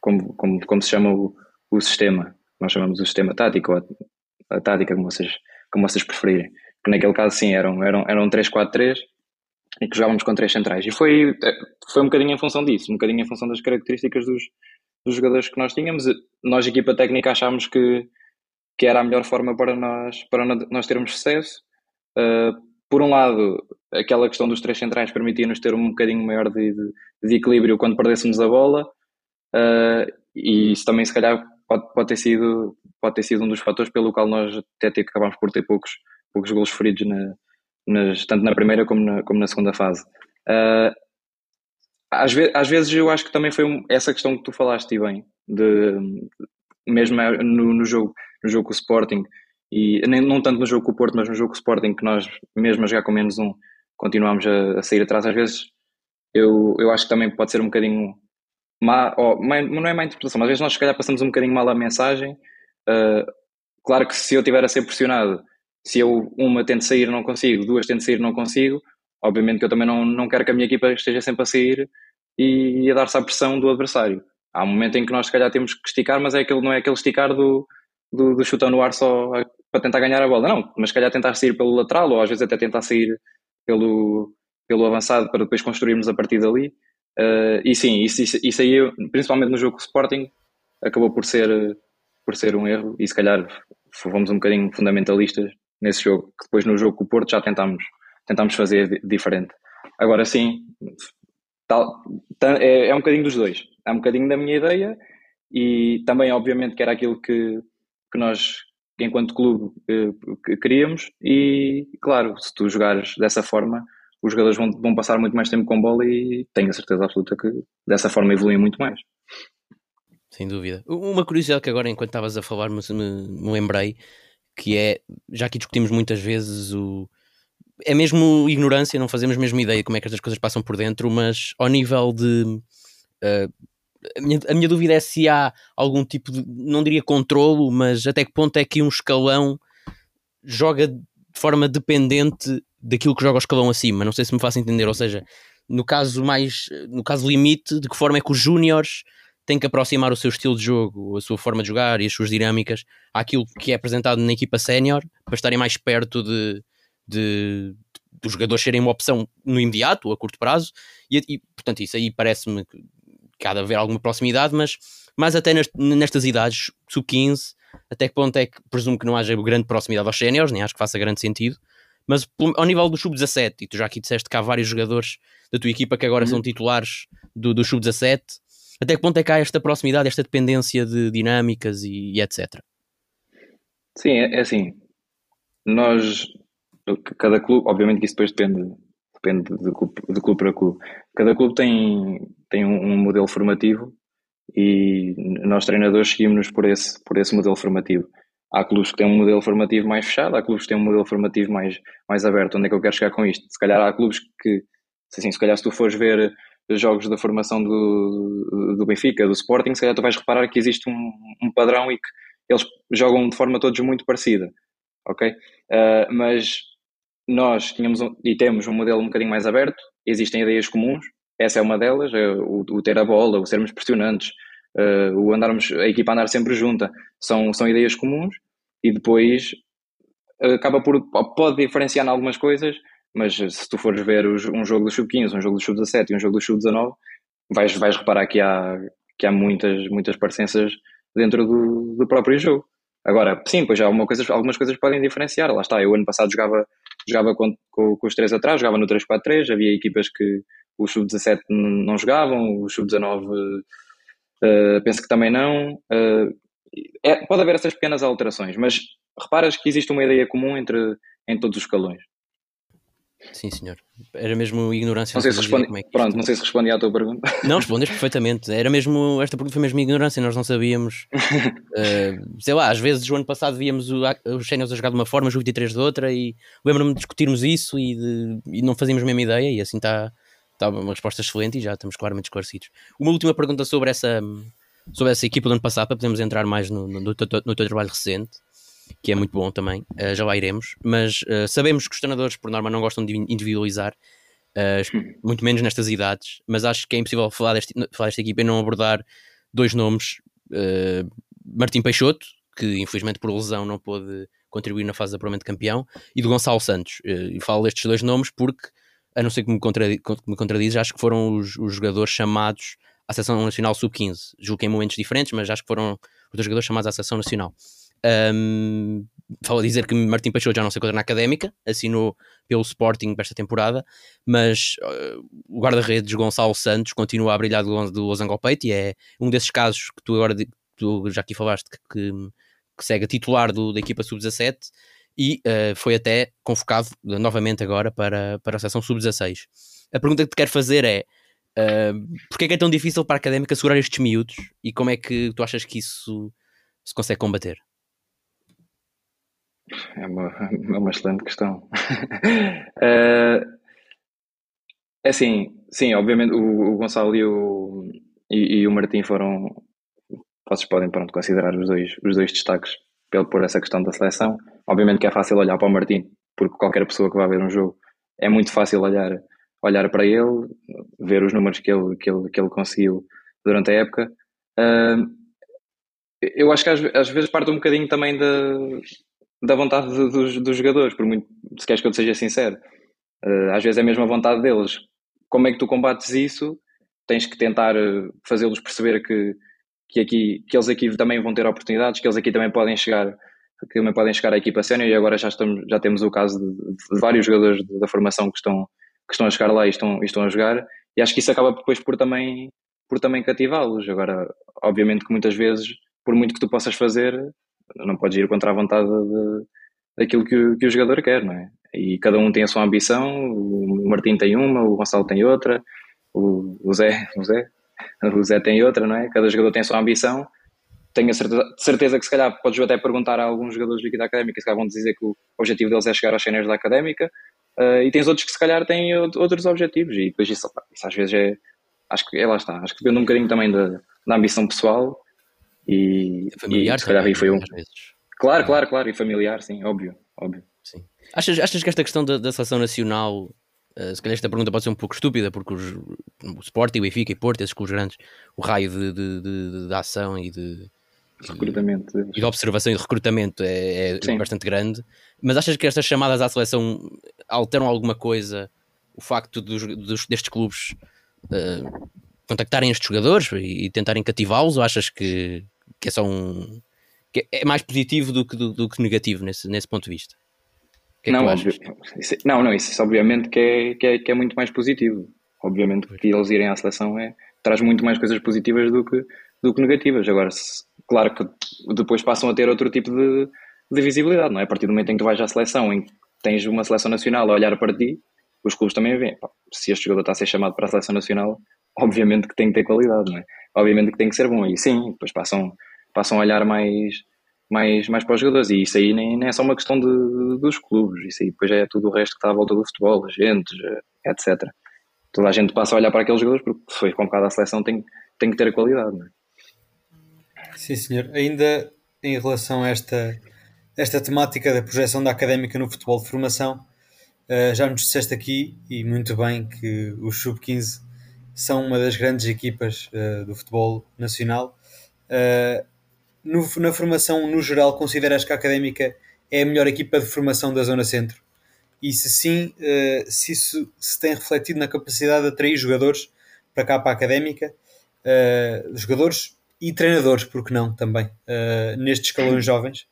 como, como, como se chama o, o sistema. Nós chamamos o sistema tático, a, a tática, como vocês, como vocês preferirem. Que naquele caso, sim, eram, eram, eram 3-4-3 e que jogávamos com três centrais. E foi, foi um bocadinho em função disso, um bocadinho em função das características dos, dos jogadores que nós tínhamos. Nós, equipa técnica, achámos que que era a melhor forma para nós, para nós termos sucesso. Uh, por um lado, aquela questão dos três centrais permitia-nos ter um bocadinho maior de, de, de, equilíbrio quando perdêssemos a bola, uh, e isso também, se calhar, pode, pode, ter sido, pode ter sido um dos fatores pelo qual nós até acabámos por ter poucos, poucos golos feridos, na, nas, tanto na primeira como na, como na segunda fase. Uh, às, ve às vezes eu acho que também foi um, essa questão que tu falaste, bem, de, mesmo no, no jogo no jogo com o Sporting, e nem, não tanto no jogo com o Porto, mas no jogo com o Sporting, que nós, mesmo a jogar com menos um, continuamos a, a sair atrás. Às vezes, eu, eu acho que também pode ser um bocadinho má, ou, não é má interpretação, mas às vezes nós, se calhar, passamos um bocadinho mal a mensagem. Uh, claro que se eu tiver a ser pressionado, se eu uma tento sair não consigo, duas tento sair não consigo, obviamente que eu também não, não quero que a minha equipa esteja sempre a sair e a dar-se à pressão do adversário. Há um momento em que nós, se calhar, temos que esticar, mas é aquele, não é aquele esticar do do, do chutão no ar só para tentar ganhar a bola. Não, mas se calhar tentar sair pelo lateral ou às vezes até tentar sair pelo, pelo avançado para depois construirmos a partir dali. Uh, e sim, isso, isso, isso aí, principalmente no jogo Sporting, acabou por ser, por ser um erro e se calhar fomos um bocadinho fundamentalistas nesse jogo, que depois no jogo com o Porto já tentámos, tentámos fazer diferente. Agora sim, tal, é, é um bocadinho dos dois. É um bocadinho da minha ideia e também, obviamente, que era aquilo que, que nós, enquanto clube, eh, queríamos. E, claro, se tu jogares dessa forma, os jogadores vão, vão passar muito mais tempo com bola e tenho a certeza absoluta que dessa forma evoluem muito mais. Sem dúvida. Uma curiosidade que agora, enquanto estavas a falar, me, me lembrei, que é, já que discutimos muitas vezes o... É mesmo ignorância, não fazemos mesmo ideia como é que estas coisas passam por dentro, mas ao nível de... Uh, a minha, a minha dúvida é se há algum tipo de, não diria controlo, mas até que ponto é que um escalão joga de forma dependente daquilo que joga o escalão acima. Não sei se me faço entender, ou seja, no caso mais, no caso limite, de que forma é que os júniores têm que aproximar o seu estilo de jogo, a sua forma de jogar e as suas dinâmicas àquilo que é apresentado na equipa sénior para estarem mais perto de, de, dos jogadores serem uma opção no imediato a curto prazo e, e portanto isso aí parece-me que há de haver alguma proximidade, mas mais até nestas idades, sub-15, até que ponto é que presumo que não haja grande proximidade aos séniores, nem acho que faça grande sentido, mas ao nível do sub-17, e tu já aqui disseste que há vários jogadores da tua equipa que agora uhum. são titulares do, do sub-17, até que ponto é que há esta proximidade, esta dependência de dinâmicas e, e etc? Sim, é, é, assim, nós, cada clube, obviamente que isso depois depende, depende de clube, de clube para clube, cada clube tem, tem um, um modelo formativo e nós treinadores seguimos-nos por esse, por esse modelo formativo. Há clubes que têm um modelo formativo mais fechado, há clubes que têm um modelo formativo mais, mais aberto. Onde é que eu quero chegar com isto? Se calhar há clubes que, assim, se calhar se tu fores ver jogos da formação do, do Benfica, do Sporting, se calhar tu vais reparar que existe um, um padrão e que eles jogam de forma todos muito parecida, ok? Uh, mas nós tínhamos um, e temos um modelo um bocadinho mais aberto, existem ideias comuns, essa é uma delas, é o, o, ter a bola, o sermos pressionantes, uh, o andarmos, a equipa andar sempre junta, são, são ideias comuns e depois acaba por, pode diferenciar em algumas coisas, mas se tu fores ver os, um jogo do Sub-15, um jogo do Sub-17 e um jogo do Sub-19, vais, vais reparar que há, que há muitas, muitas parecenças dentro do, do próprio jogo. Agora, sim, pois já coisa, algumas coisas podem diferenciar. Lá está, eu ano passado jogava, jogava com, com, com os três atrás, jogava no 3-4-3, havia equipas que o sub-17 não jogavam, o sub-19 uh, penso que também não. Uh, é, pode haver essas pequenas alterações, mas reparas que existe uma ideia comum entre em todos os escalões. Sim, senhor. Era mesmo ignorância. Não sei se responde... É Pronto, não sei se respondi à tua pergunta. Não, respondes perfeitamente. Era mesmo, esta pergunta foi mesmo ignorância, nós não sabíamos. uh, sei lá, às vezes o ano passado víamos o, os séniores a jogar de uma forma, os 23 de outra, e lembro-me de discutirmos isso e, de, e não fazíamos a mesma ideia, e assim está está uma resposta excelente e já estamos claramente esclarecidos. Uma última pergunta sobre essa, sobre essa equipa do ano passado, para podermos entrar mais no, no, no, no teu trabalho recente, que é muito bom também, uh, já lá iremos, mas uh, sabemos que os treinadores, por norma, não gostam de individualizar, uh, muito menos nestas idades, mas acho que é impossível falar, deste, falar desta equipa e não abordar dois nomes, Martim Peixoto, que infelizmente por lesão não pôde contribuir na fase de apuramento de campeão, e do Gonçalo Santos. e falo destes dois nomes porque a não ser que me, contradiz, que me contradiz, acho que foram os, os jogadores chamados à Seleção Nacional Sub-15. Julgo que em momentos diferentes, mas acho que foram os dois jogadores chamados à Seleção Nacional. Um, falo a dizer que Martim Peixoto já não se encontra na Académica, assinou pelo Sporting para esta temporada, mas uh, o guarda-redes Gonçalo Santos continua a brilhar do, do Losango Peito e é um desses casos que tu agora tu já aqui falaste que, que, que segue a titular do, da equipa sub-17 e uh, foi até convocado novamente agora para, para a seleção sub-16. A pergunta que te quero fazer é uh, porquê é que é tão difícil para a Académica segurar estes miúdos e como é que tu achas que isso se consegue combater? É uma, é uma excelente questão. uh, é assim, sim, obviamente o, o Gonçalo e o, e, e, o Martim foram, vocês podem pronto, considerar os dois, os dois destaques pelo, por essa questão da seleção. Obviamente que é fácil olhar para o Martim, porque qualquer pessoa que vai ver um jogo é muito fácil olhar, olhar para ele, ver os números que ele, que ele, que ele conseguiu durante a época. Uh, eu acho que às, às, vezes parte um bocadinho também da, da vontade de, dos, dos, jogadores, por muito, se queres que eu te seja sincero. Uh, às vezes é mesmo a vontade deles. Como é que tu combates isso? Tens que tentar fazê-los perceber que que, aqui, que eles aqui também vão ter oportunidades, que eles aqui também podem chegar que também podem chegar à equipa sénior e agora já, estamos, já temos o caso de, de vários jogadores da formação que estão, que estão a chegar lá e estão, e estão a jogar e acho que isso acaba depois por também, por também cativá-los. Agora, obviamente que muitas vezes, por muito que tu possas fazer, não podes ir contra a vontade de, daquilo que o, que o jogador quer, não é? E cada um tem a sua ambição, o Martim tem uma, o Gonçalo tem outra, o, o Zé, o Zé, o Zé tem outra, não é? Cada jogador tem a sua ambição. Tenho a certeza, certeza que se calhar podes até perguntar a alguns jogadores aqui da Académica, se calhar vão dizer que o objetivo deles é chegar aos cenários da Académica, uh, e tens outros que se calhar têm outros objetivos, e depois isso, isso às vezes é, acho que é lá está, acho que depende um bocadinho também da, da ambição pessoal, e, familiar, e se calhar aí foi um... Claro, claro, claro, e familiar, sim, óbvio, óbvio. Sim. Achas, achas que esta questão da, da seleção nacional Uh, se calhar esta pergunta pode ser um pouco estúpida, porque os, o Sporting, o Benfica e Porto, esses clubes grandes, o raio de, de, de, de ação e de, recrutamento e de observação e de recrutamento é, é bastante grande. Mas achas que estas chamadas à seleção alteram alguma coisa o facto dos, dos destes clubes uh, contactarem estes jogadores e, e tentarem cativá-los? Ou achas que, que é só um. Que é mais positivo do que, do, do que negativo nesse, nesse ponto de vista? Que é não, óbvio, isso, não, não, isso obviamente que é, que é, que é muito mais positivo. Obviamente que eles irem à seleção é, traz muito mais coisas positivas do que, do que negativas. Agora, se, claro que depois passam a ter outro tipo de, de visibilidade, não é? A partir do momento em que tu vais à seleção, em que tens uma seleção nacional a olhar para ti, os clubes também veem, se este jogador está a ser chamado para a seleção nacional, obviamente que tem que ter qualidade, é? Obviamente que tem que ser bom. E sim, depois passam, passam a olhar mais, mais, mais para os jogadores. E isso aí nem, nem é só uma questão de, dos clubes, isso aí depois é tudo o resto que está à volta do futebol, agentes, etc. Toda a gente passa a olhar para aqueles jogadores porque se foi convocado à seleção tem, tem que ter a qualidade. É? Sim, senhor. Ainda em relação a esta, esta temática da projeção da académica no futebol de formação, uh, já nos disseste aqui, e muito bem, que os Sub-15 são uma das grandes equipas uh, do futebol nacional. Uh, no, na formação, no geral, consideras que a Académica é a melhor equipa de formação da Zona Centro? E se sim, uh, se isso se tem refletido na capacidade de atrair jogadores para cá para a Académica, jogadores e treinadores, porque não, também, nestes escalões jovens?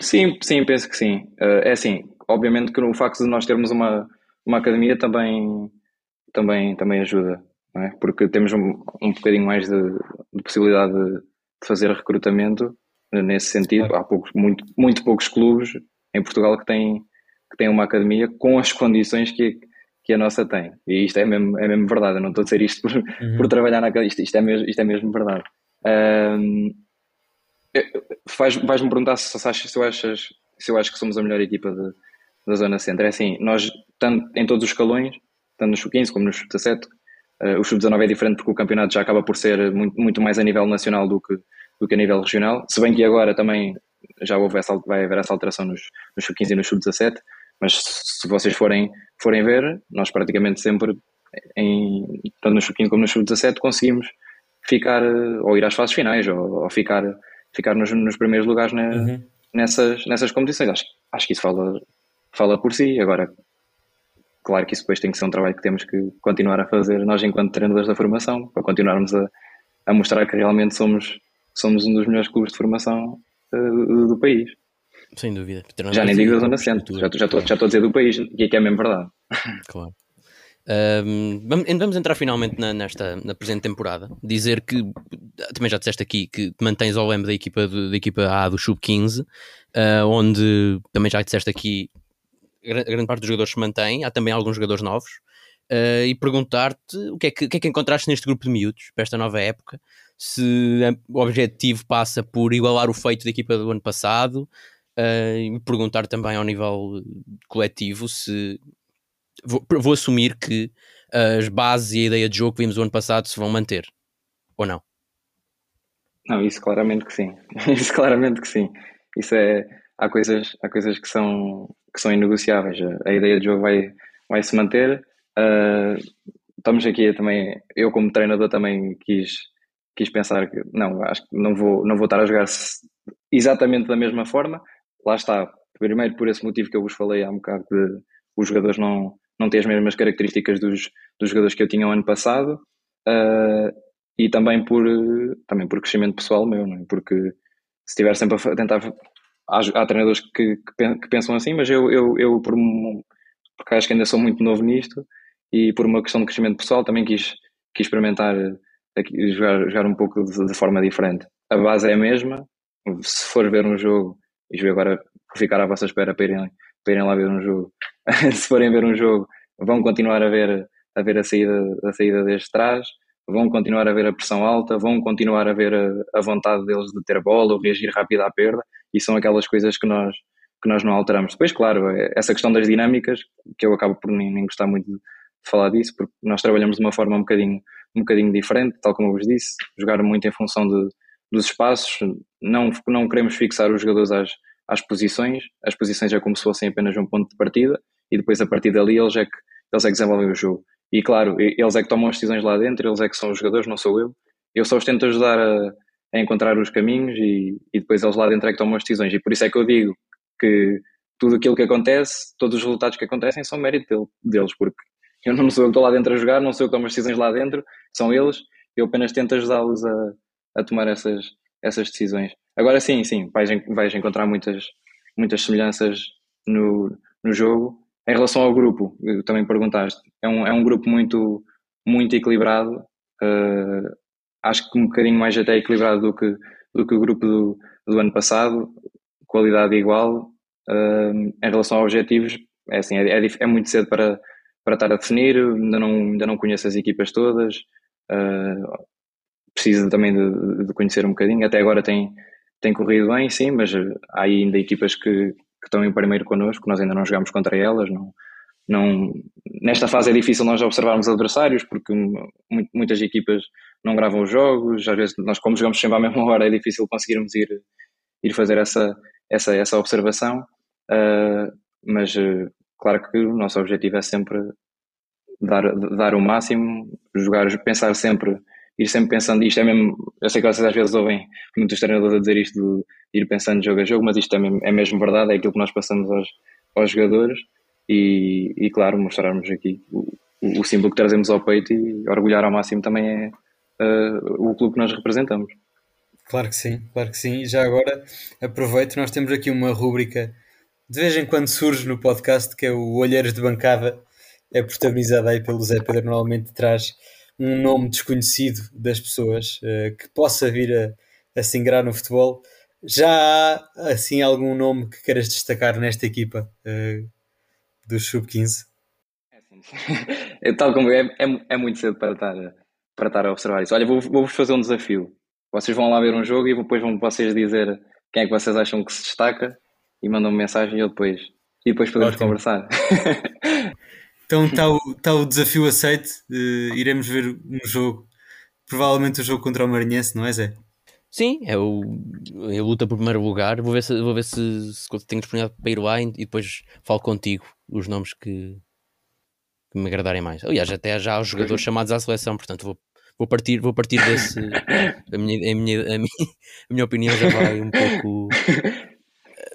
Sim, sim, penso que sim. é assim, obviamente que o facto de nós termos uma, uma academia também, também, também ajuda é? porque temos um, um bocadinho mais de, de possibilidade de, de, fazer recrutamento nesse sentido. Há poucos, muito, muito poucos clubes em Portugal que têm, que têm uma academia com as condições que, que a nossa tem. E isto é mesmo, é mesmo verdade. Eu não estou a dizer isto por, uhum. por trabalhar na academia, isto, isto, é mesmo, isto é mesmo verdade. Um, vais-me perguntar se, se, achas, se, eu achas, se eu acho que somos a melhor equipa de, da Zona Centro. É assim, nós, tanto em todos os escalões, tanto nos 15 como nos 17, Uh, o Sub-19 é diferente porque o campeonato já acaba por ser muito, muito mais a nível nacional do que, do que a nível regional, se bem que agora também já houve essa, vai haver essa alteração nos, nos Sub-15 e nos Sub-17, mas se vocês forem, forem ver, nós praticamente sempre, em, tanto no Sub-15 como no Sub-17, conseguimos ficar, ou ir às fases finais, ou, ou ficar, ficar nos, nos primeiros lugares na, uhum. nessas, nessas competições. Acho, acho que isso fala, fala por si. Agora, Claro que isso depois tem que ser um trabalho que temos que continuar a fazer nós enquanto treinadores da formação, para continuarmos a, a mostrar que realmente somos, somos um dos melhores clubes de formação uh, do país. Sem dúvida. Já nem digo da Zona Centro, já, estou, já a dizer do país, que é, que é mesmo verdade. Claro. Um, vamos entrar finalmente na, nesta na presente temporada. Dizer que também já disseste aqui que mantens o lema da equipa, da equipa A do Sub-15, uh, ah, onde também já disseste aqui a grande parte dos jogadores se mantém, há também alguns jogadores novos, uh, e perguntar-te o que, é que, o que é que encontraste neste grupo de miúdos para esta nova época, se o objetivo passa por igualar o feito da equipa do ano passado, uh, e perguntar também ao nível coletivo se vou, vou assumir que as bases e a ideia de jogo que vimos o ano passado se vão manter, ou não? Não, isso claramente que sim. isso claramente que sim. Isso é. Há coisas, há coisas que são que são inegociáveis. A ideia de jogo vai, vai se manter. Uh, estamos aqui também, eu como treinador também quis, quis pensar que não, acho que não vou, não vou estar a jogar exatamente da mesma forma. Lá está, primeiro por esse motivo que eu vos falei há um bocado de os jogadores não, não têm as mesmas características dos, dos jogadores que eu tinha o ano passado. Uh, e também por, também por crescimento pessoal meu, não é? porque se estiver sempre a tentar. Há, há treinadores que, que, pensam assim, mas eu, eu, eu por, porque acho que ainda sou muito novo nisto e por uma questão de crescimento pessoal também quis, quis experimentar aqui, jogar, jogar um pouco de, de, forma diferente. A base é a mesma. Se for ver um jogo, e vou agora ficar à vossa espera para irem, para irem lá ver um jogo. se forem ver um jogo, vão continuar a ver a, ver a saída, a saída deste trás, vão continuar a ver a pressão alta, vão continuar a ver a, a vontade deles de ter bola ou reagir rápido à perda, e são aquelas coisas que nós, que nós não alteramos. Depois, claro, é essa questão das dinâmicas, que eu acabo por nem, nem gostar muito de falar disso, porque nós trabalhamos de uma forma um bocadinho, um bocadinho diferente, tal como eu vos disse, jogar muito em função de, dos espaços, não, não queremos fixar os jogadores às, às posições, as posições é como se fossem apenas um ponto de partida, e depois a partir dali eles é que, eles é que desenvolvem o jogo. E claro, eles é que tomam as decisões lá dentro, eles é que são os jogadores, não sou eu. Eu só os tento ajudar a, a encontrar os caminhos e, e, depois eles lá dentro é que tomam as decisões. E por isso é que eu digo que tudo aquilo que acontece, todos os resultados que acontecem são mérito deles, porque eu não sou eu que estou lá dentro a jogar, não sou eu que tomo as decisões lá dentro, são eles, eu apenas tento ajudá-los a, a tomar essas, essas decisões. Agora sim, sim, vais, vais encontrar muitas, muitas semelhanças no, no jogo. Em relação ao grupo, também perguntaste, é um, é um grupo muito, muito equilibrado, uh, acho que um bocadinho mais até equilibrado do que, do que o grupo do, do ano passado, qualidade igual. Uh, em relação a objetivos, é assim, é, é, é, muito cedo para, para estar a definir, ainda não, ainda não conheço as equipas todas, uh, preciso também de, de, conhecer um bocadinho, até agora tem, tem corrido bem, sim, mas há ainda equipas que, que estão em primeiro connosco, nós ainda não jogamos contra elas, não, não, nesta fase é difícil nós observarmos adversários porque muitas equipas não gravam os jogos, às vezes nós como jogamos sempre à mesma hora é difícil conseguirmos ir, ir fazer essa, essa, essa observação, uh, mas uh, claro que o nosso objetivo é sempre dar, dar o máximo, jogar, pensar sempre, ir sempre pensando, isto é mesmo, eu sei que vocês às vezes ouvem muitos treinadores a dizer isto de ir pensando jogo a jogo, mas isto é mesmo, é mesmo verdade, é aquilo que nós passamos aos, aos jogadores e, e claro, mostrarmos aqui o, o, símbolo que trazemos ao peito e orgulhar ao máximo também é uh, o clube que nós representamos. Claro que sim, claro que sim. E já agora aproveito, nós temos aqui uma rúbrica de vez em quando surge no podcast que é o Olheiros de Bancada, é protagonizada aí pelo Zé Pedro, normalmente traz um nome desconhecido das pessoas uh, que possa vir a, a se ingrar no futebol. Já há assim algum nome que queiras destacar nesta equipa? Uh, do Sub-15? É, Tal como é, é, é, muito cedo para estar, para estar a observar isso. Olha, vou-vos vou fazer um desafio. Vocês vão lá ver um jogo e depois vão vocês dizer quem é que vocês acham que se destaca e mandam -me mensagem e eu depois, e depois podemos Ótimo. conversar. então está o, tá o desafio aceito. Uh, iremos ver um jogo, provavelmente o jogo contra o Marinhense, não é Zé? Sim, é o, a luta por primeiro lugar. Vou ver se, vou ver se, se tenho disponibilidade para ir lá e depois falo contigo os nomes que, que me agradarem mais. Aliás, até já há os jogadores chamados à seleção, portanto vou, vou, partir, vou partir desse. A minha, a, minha, a, minha, a minha opinião já vai um pouco.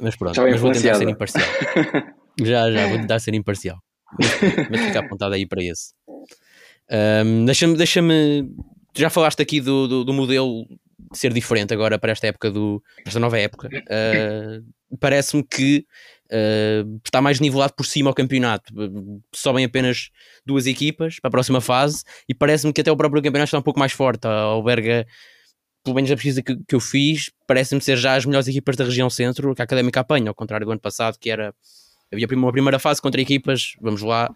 Mas pronto, mas vou tentar ser imparcial. Já, já, vou tentar ser imparcial. Mas, mas fica apontado aí para esse. Um, deixa-me, deixa-me. Já falaste aqui do, do, do modelo ser diferente agora para esta época do esta nova época. Uh, Parece-me que uh, está mais nivelado por cima o campeonato. Sobem apenas duas equipas para a próxima fase e parece-me que até o próprio campeonato está um pouco mais forte. Alberga, pelo menos a pesquisa que, que eu fiz, parece-me ser já as melhores equipas da região centro que a Académica apanha, ao contrário do ano passado, que era havia uma primeira fase contra equipas, vamos lá,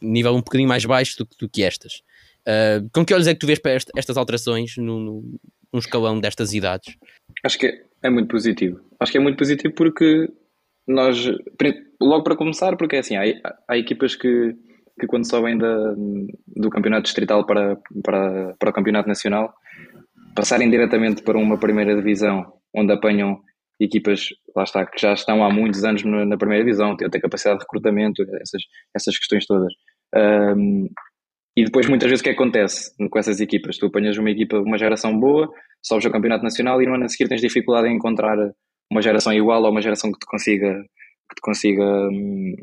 nível um bocadinho mais baixo do, do que estas. Uh, com que olhos é que tu vês para estas alterações no, no, num escalão destas idades? Acho que é, é muito positivo. Acho que é muito positivo porque nós, logo para começar, porque é assim, há, há equipas que, que quando sobem da, do campeonato distrital para, para, para o campeonato nacional, passarem diretamente para uma primeira divisão, onde apanham equipas, lá está, que já estão há muitos anos na primeira divisão, têm capacidade de recrutamento, essas, essas questões todas. Um, e depois, muitas vezes, o que acontece com essas equipas? Tu apanhas uma equipa, uma geração boa, sobes ao Campeonato Nacional e no ano a seguir tens dificuldade em encontrar uma geração igual ou uma geração que te consiga, que te consiga hum,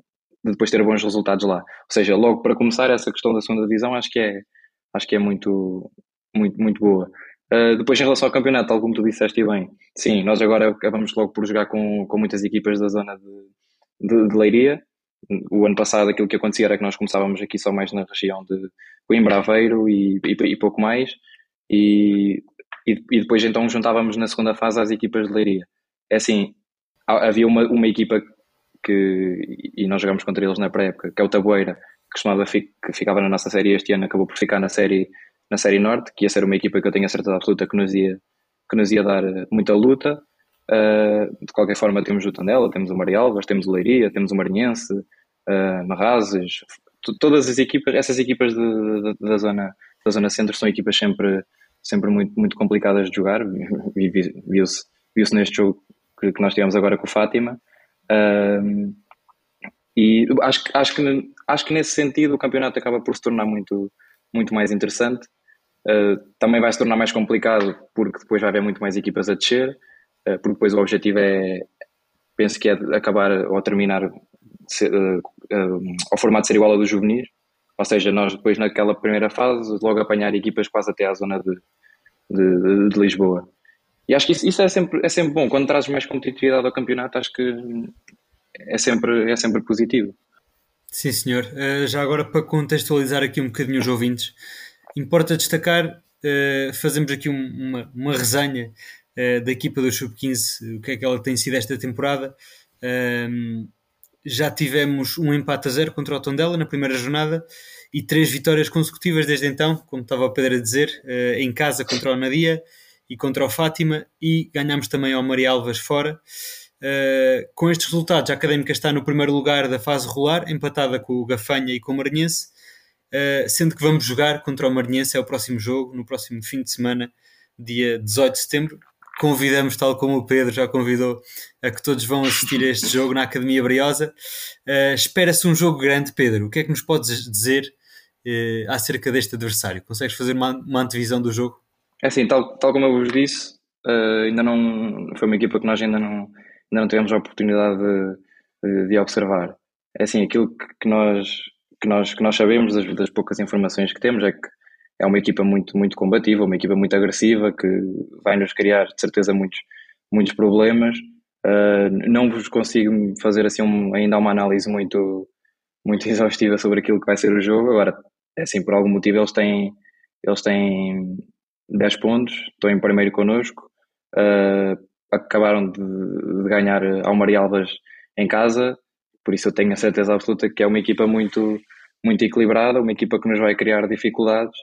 depois ter bons resultados lá. Ou seja, logo para começar, essa questão da segunda divisão acho que é, acho que é muito, muito, muito boa. Uh, depois, em relação ao campeonato, tal como tu disseste bem, sim, nós agora acabamos logo por jogar com, com muitas equipas da zona de, de, de Leiria. O ano passado, aquilo que acontecia era que nós começávamos aqui só mais na região de Coimbra, Aveiro e, e, e pouco mais. E, e, depois, então, juntávamos na segunda fase as equipas de Leiria. É assim, havia uma, uma equipa que, e nós jogamos contra eles na pré-época, que é o Taboeira, que, costumava, que ficava na nossa série este ano, acabou por ficar na série na Série Norte, que ia ser uma equipa que eu tenho a certeza absoluta que nos ia, que nos ia dar eh, muita luta. Uh, de qualquer forma, temos o Tandela, temos o Marialvas, temos o Leiria, temos o Marinhense, uh, Marrazes, todas as equipas, essas equipas de, de, da, zona, da zona centro são equipas sempre, sempre muito, muito complicadas de jogar, viu-se viu neste jogo que, que, nós tivemos agora com o Fátima. Uh, e acho, acho, que, acho que nesse sentido o campeonato acaba por se tornar muito, muito mais interessante. Uh, também vai se tornar mais complicado porque depois vai haver muito mais equipas a descer, porque depois o objetivo é, penso que é acabar ou terminar uh, ao formato ser igual ao dos juvenis, ou seja, nós depois naquela primeira fase logo apanhar equipas quase até à zona de, de, de Lisboa. E acho que isso, isso, é, sempre, é sempre bom, quando trazes mais competitividade ao campeonato, acho que é sempre, é sempre positivo. Sim, senhor. já agora para contextualizar aqui um bocadinho os ouvintes, Importa destacar, uh, fazemos aqui um, uma, uma resenha uh, da equipa do Sub-15, o que é que ela tem sido esta temporada. Uh, já tivemos um empate a zero contra o Tondela na primeira jornada e três vitórias consecutivas desde então, como estava o Pedro a dizer, uh, em casa contra o Nadia e contra o Fátima e ganhamos também ao Maria Alvas fora. Uh, com estes resultados, a Académica está no primeiro lugar da fase regular, empatada com o Gafanha e com o Maranhense, Uh, sendo que vamos jogar contra o Marinhense, é o próximo jogo, no próximo fim de semana, dia 18 de setembro. Convidamos, tal como o Pedro já convidou, a que todos vão assistir a este jogo na Academia Briosa. Uh, Espera-se um jogo grande, Pedro. O que é que nos podes dizer uh, acerca deste adversário? Consegues fazer uma, uma antevisão do jogo? É assim, tal, tal como eu vos disse, ainda não foi uma equipa que nós ainda não, ainda não tivemos a oportunidade de, de, de observar. É assim, aquilo que, que nós que nós, que nós sabemos, das, das poucas informações que temos, é que é uma equipa muito, muito combativa, uma equipa muito agressiva, que vai nos criar, de certeza, muitos, muitos problemas. Uh, não vos consigo fazer assim um, ainda uma análise muito, muito exaustiva sobre aquilo que vai ser o jogo. Agora, é assim, por algum motivo eles têm, eles têm 10 pontos, estão em primeiro connosco, uh, acabaram de, de ganhar ao Marialvas em casa, por isso eu tenho a certeza absoluta que é uma equipa muito, muito equilibrada, uma equipa que nos vai criar dificuldades.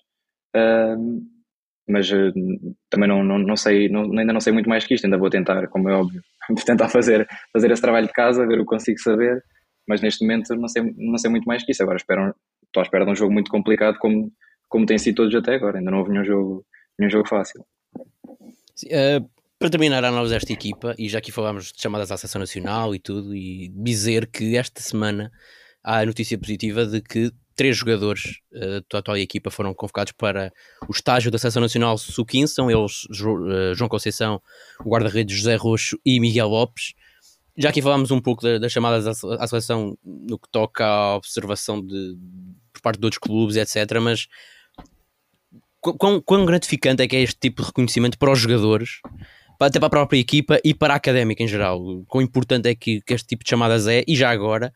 Mas uh, também não, não, não sei, não, ainda não sei muito mais que isto, ainda vou tentar, como é óbvio, tentar fazer, fazer esse trabalho de casa, ver o que consigo saber, mas neste momento não sei, não sei muito mais que isso. Agora espero, estou à espera de um jogo muito complicado, como, como tem sido todos até agora, ainda não houve nenhum jogo, nenhum jogo fácil. Uh, para terminar a análise desta equipa, e já aqui falámos de chamadas à seleção nacional e tudo, e dizer que esta semana há a notícia positiva de que três jogadores uh, da atual equipa foram convocados para o estágio da Seleção Nacional Sub-15, são eles uh, João Conceição, o guarda-redes José Roxo e Miguel Lopes. Já aqui falámos um pouco das chamadas à, à seleção no que toca à observação de, por parte de outros clubes, etc. Mas quão, quão gratificante é que é este tipo de reconhecimento para os jogadores até para a própria equipa e para a académica em geral. Quão importante é que, que este tipo de chamadas é, e já agora,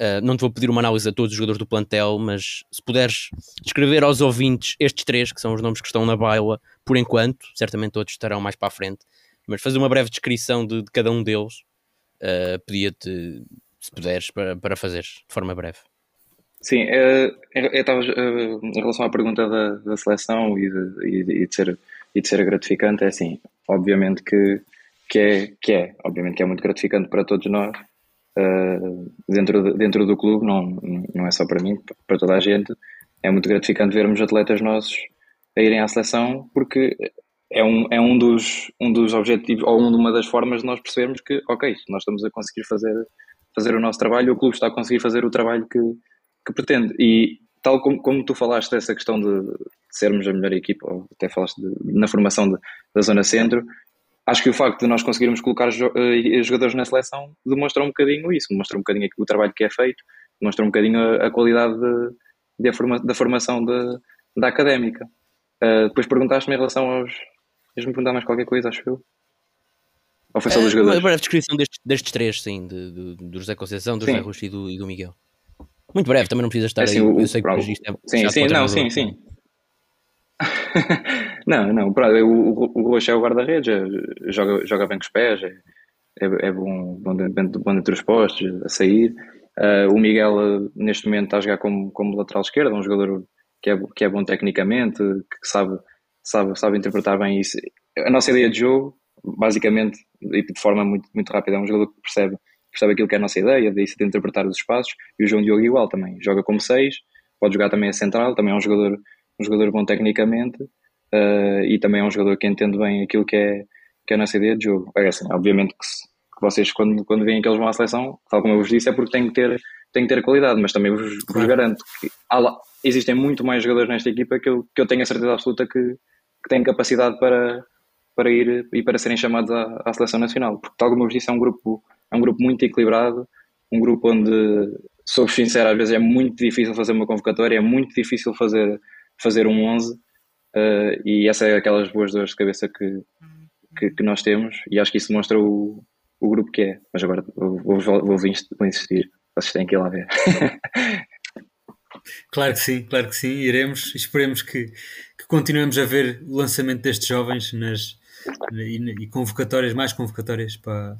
uh, não te vou pedir uma análise a todos os jogadores do plantel, mas se puderes descrever aos ouvintes estes três, que são os nomes que estão na baila, por enquanto, certamente todos estarão mais para a frente, mas fazer uma breve descrição de, de cada um deles, uh, pedia-te, se puderes, para, para fazeres de forma breve. Sim, uh, eu estava uh, em relação à pergunta da, da seleção e de, e, e de ser e de ser gratificante é assim, obviamente que, que, é, que é, obviamente que é muito gratificante para todos nós, uh, dentro, de, dentro do clube, não, não é só para mim, para toda a gente, é muito gratificante vermos atletas nossos a irem à seleção, porque é um, é um, dos, um dos objetivos, ou uma das formas de nós percebermos que, ok, nós estamos a conseguir fazer, fazer o nosso trabalho, o clube está a conseguir fazer o trabalho que, que pretende. E tal como, como tu falaste dessa questão de, de sermos a melhor equipa, ou até falaste de, na formação de, da Zona Centro, acho que o facto de nós conseguirmos colocar uh, jogadores na seleção demonstra um bocadinho isso, demonstra um bocadinho o trabalho que é feito, demonstra um bocadinho a, a qualidade de, de forma, da formação da académica. Uh, depois perguntaste-me em relação aos. Queres-me perguntar mais qualquer coisa, acho eu? Ou foi só dos jogadores? Uma breve descrição destes, destes três, sim, de, de, do José Conceição, do sim. José Rusto e do, e do Miguel. Muito breve, também não precisa estar é, assim, aí. O, eu sei que depois isto é Sim, sim, não, sim, sim. não, não, pronto, o, o Rocha é o guarda-redes, é, joga, joga bem com os pés, é, é, é bom, bom, bom entre os postos, a sair. Uh, o Miguel, neste momento, está a jogar como, como lateral esquerdo, um jogador que é, que é bom tecnicamente, que sabe, sabe, sabe interpretar bem isso. A nossa ideia de jogo, basicamente, e de forma muito, muito rápida, é um jogador que percebe, percebe aquilo que é a nossa ideia, de, de interpretar os espaços, e o João Diogo igual também, joga como seis, pode jogar também a central, também é um jogador, um jogador bom tecnicamente, uh, e também é um jogador que entende bem aquilo que é, que é a nossa ideia de jogo. É assim, obviamente que se, que vocês, quando, quando veem que eles vão à seleção, tal como eu vos disse, é porque têm que ter, têm que ter qualidade, mas também vos, vos garanto que lá, existem muito mais jogadores nesta equipa que eu, que eu tenho a certeza absoluta que, que têm capacidade para, para ir e para serem chamados à, à seleção nacional, porque tal como eu vos disse, é um grupo, é um grupo muito equilibrado, um grupo onde, sou sincero, às vezes é muito difícil fazer uma convocatória, é muito difícil fazer, fazer um 11, uh, e essa é aquelas boas dores de cabeça que, que, que, nós temos, e acho que isso mostra o, o grupo que é. Mas agora vou, vou, vou, vou insistir, vocês têm que ir lá ver. Claro que sim, claro que sim, iremos. Esperemos que, que continuemos a ver o lançamento destes jovens nas, e, e convocatórias, mais convocatórias para,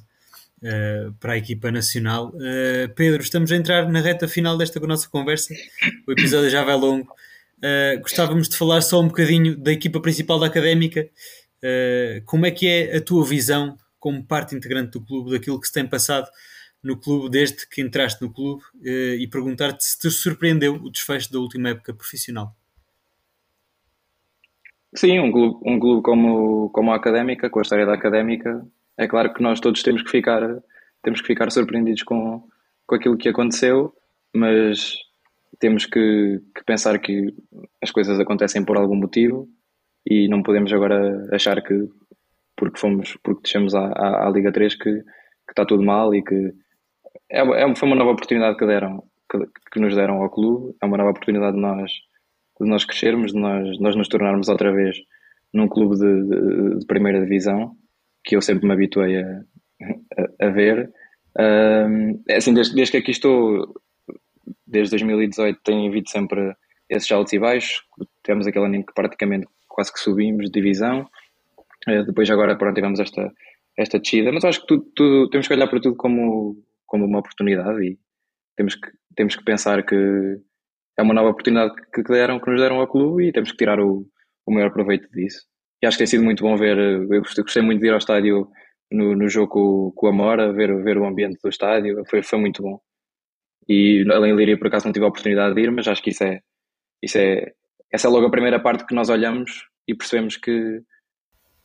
uh, para a equipa nacional. Uh, Pedro, estamos a entrar na reta final desta nossa conversa. O episódio já vai longo. Uh, gostávamos de falar só um bocadinho da equipa principal da académica. como é que é a tua visão como parte integrante do clube, daquilo que se tem passado no clube desde que entraste no clube eh, e perguntar-te se te surpreendeu o desfecho da última época profissional. Sim, um clube, um clube como, como a Académica, com a história da Académica, é claro que nós todos temos que ficar, temos que ficar surpreendidos com, com aquilo que aconteceu, mas temos que, que pensar que as coisas acontecem por algum motivo e não podemos agora achar que porque fomos, porque deixamos à, à, à Liga 3 que, que está tudo mal e que é, é, foi uma nova oportunidade que deram, que, que, nos deram ao clube, é uma nova oportunidade de nós, de nós crescermos, de nós, nós nos tornarmos outra vez num clube de, de, de primeira divisão, que eu sempre me habituei a, a, a ver. Um, é assim, desde, desde que aqui estou, desde 2018, tem havido sempre esses altos e baixos. Temos aquele ano em que praticamente quase que subimos de divisão. Eh, depois agora pronto, tivemos esta, esta descida, mas acho que tudo, tudo, temos que olhar para tudo como, como uma oportunidade e temos que, temos que pensar que é uma nova oportunidade que, deram, que nos deram ao clube e temos que tirar o, o maior proveito disso. E acho que tem sido muito bom ver, eu gostei muito de ir ao estádio no, no jogo com, com a Mora, ver, ver o ambiente do estádio, foi, foi muito bom. E além de ir, por acaso não tive a oportunidade de ir, mas acho que isso é, isso é, essa é logo a primeira parte que nós olhamos e percebemos que,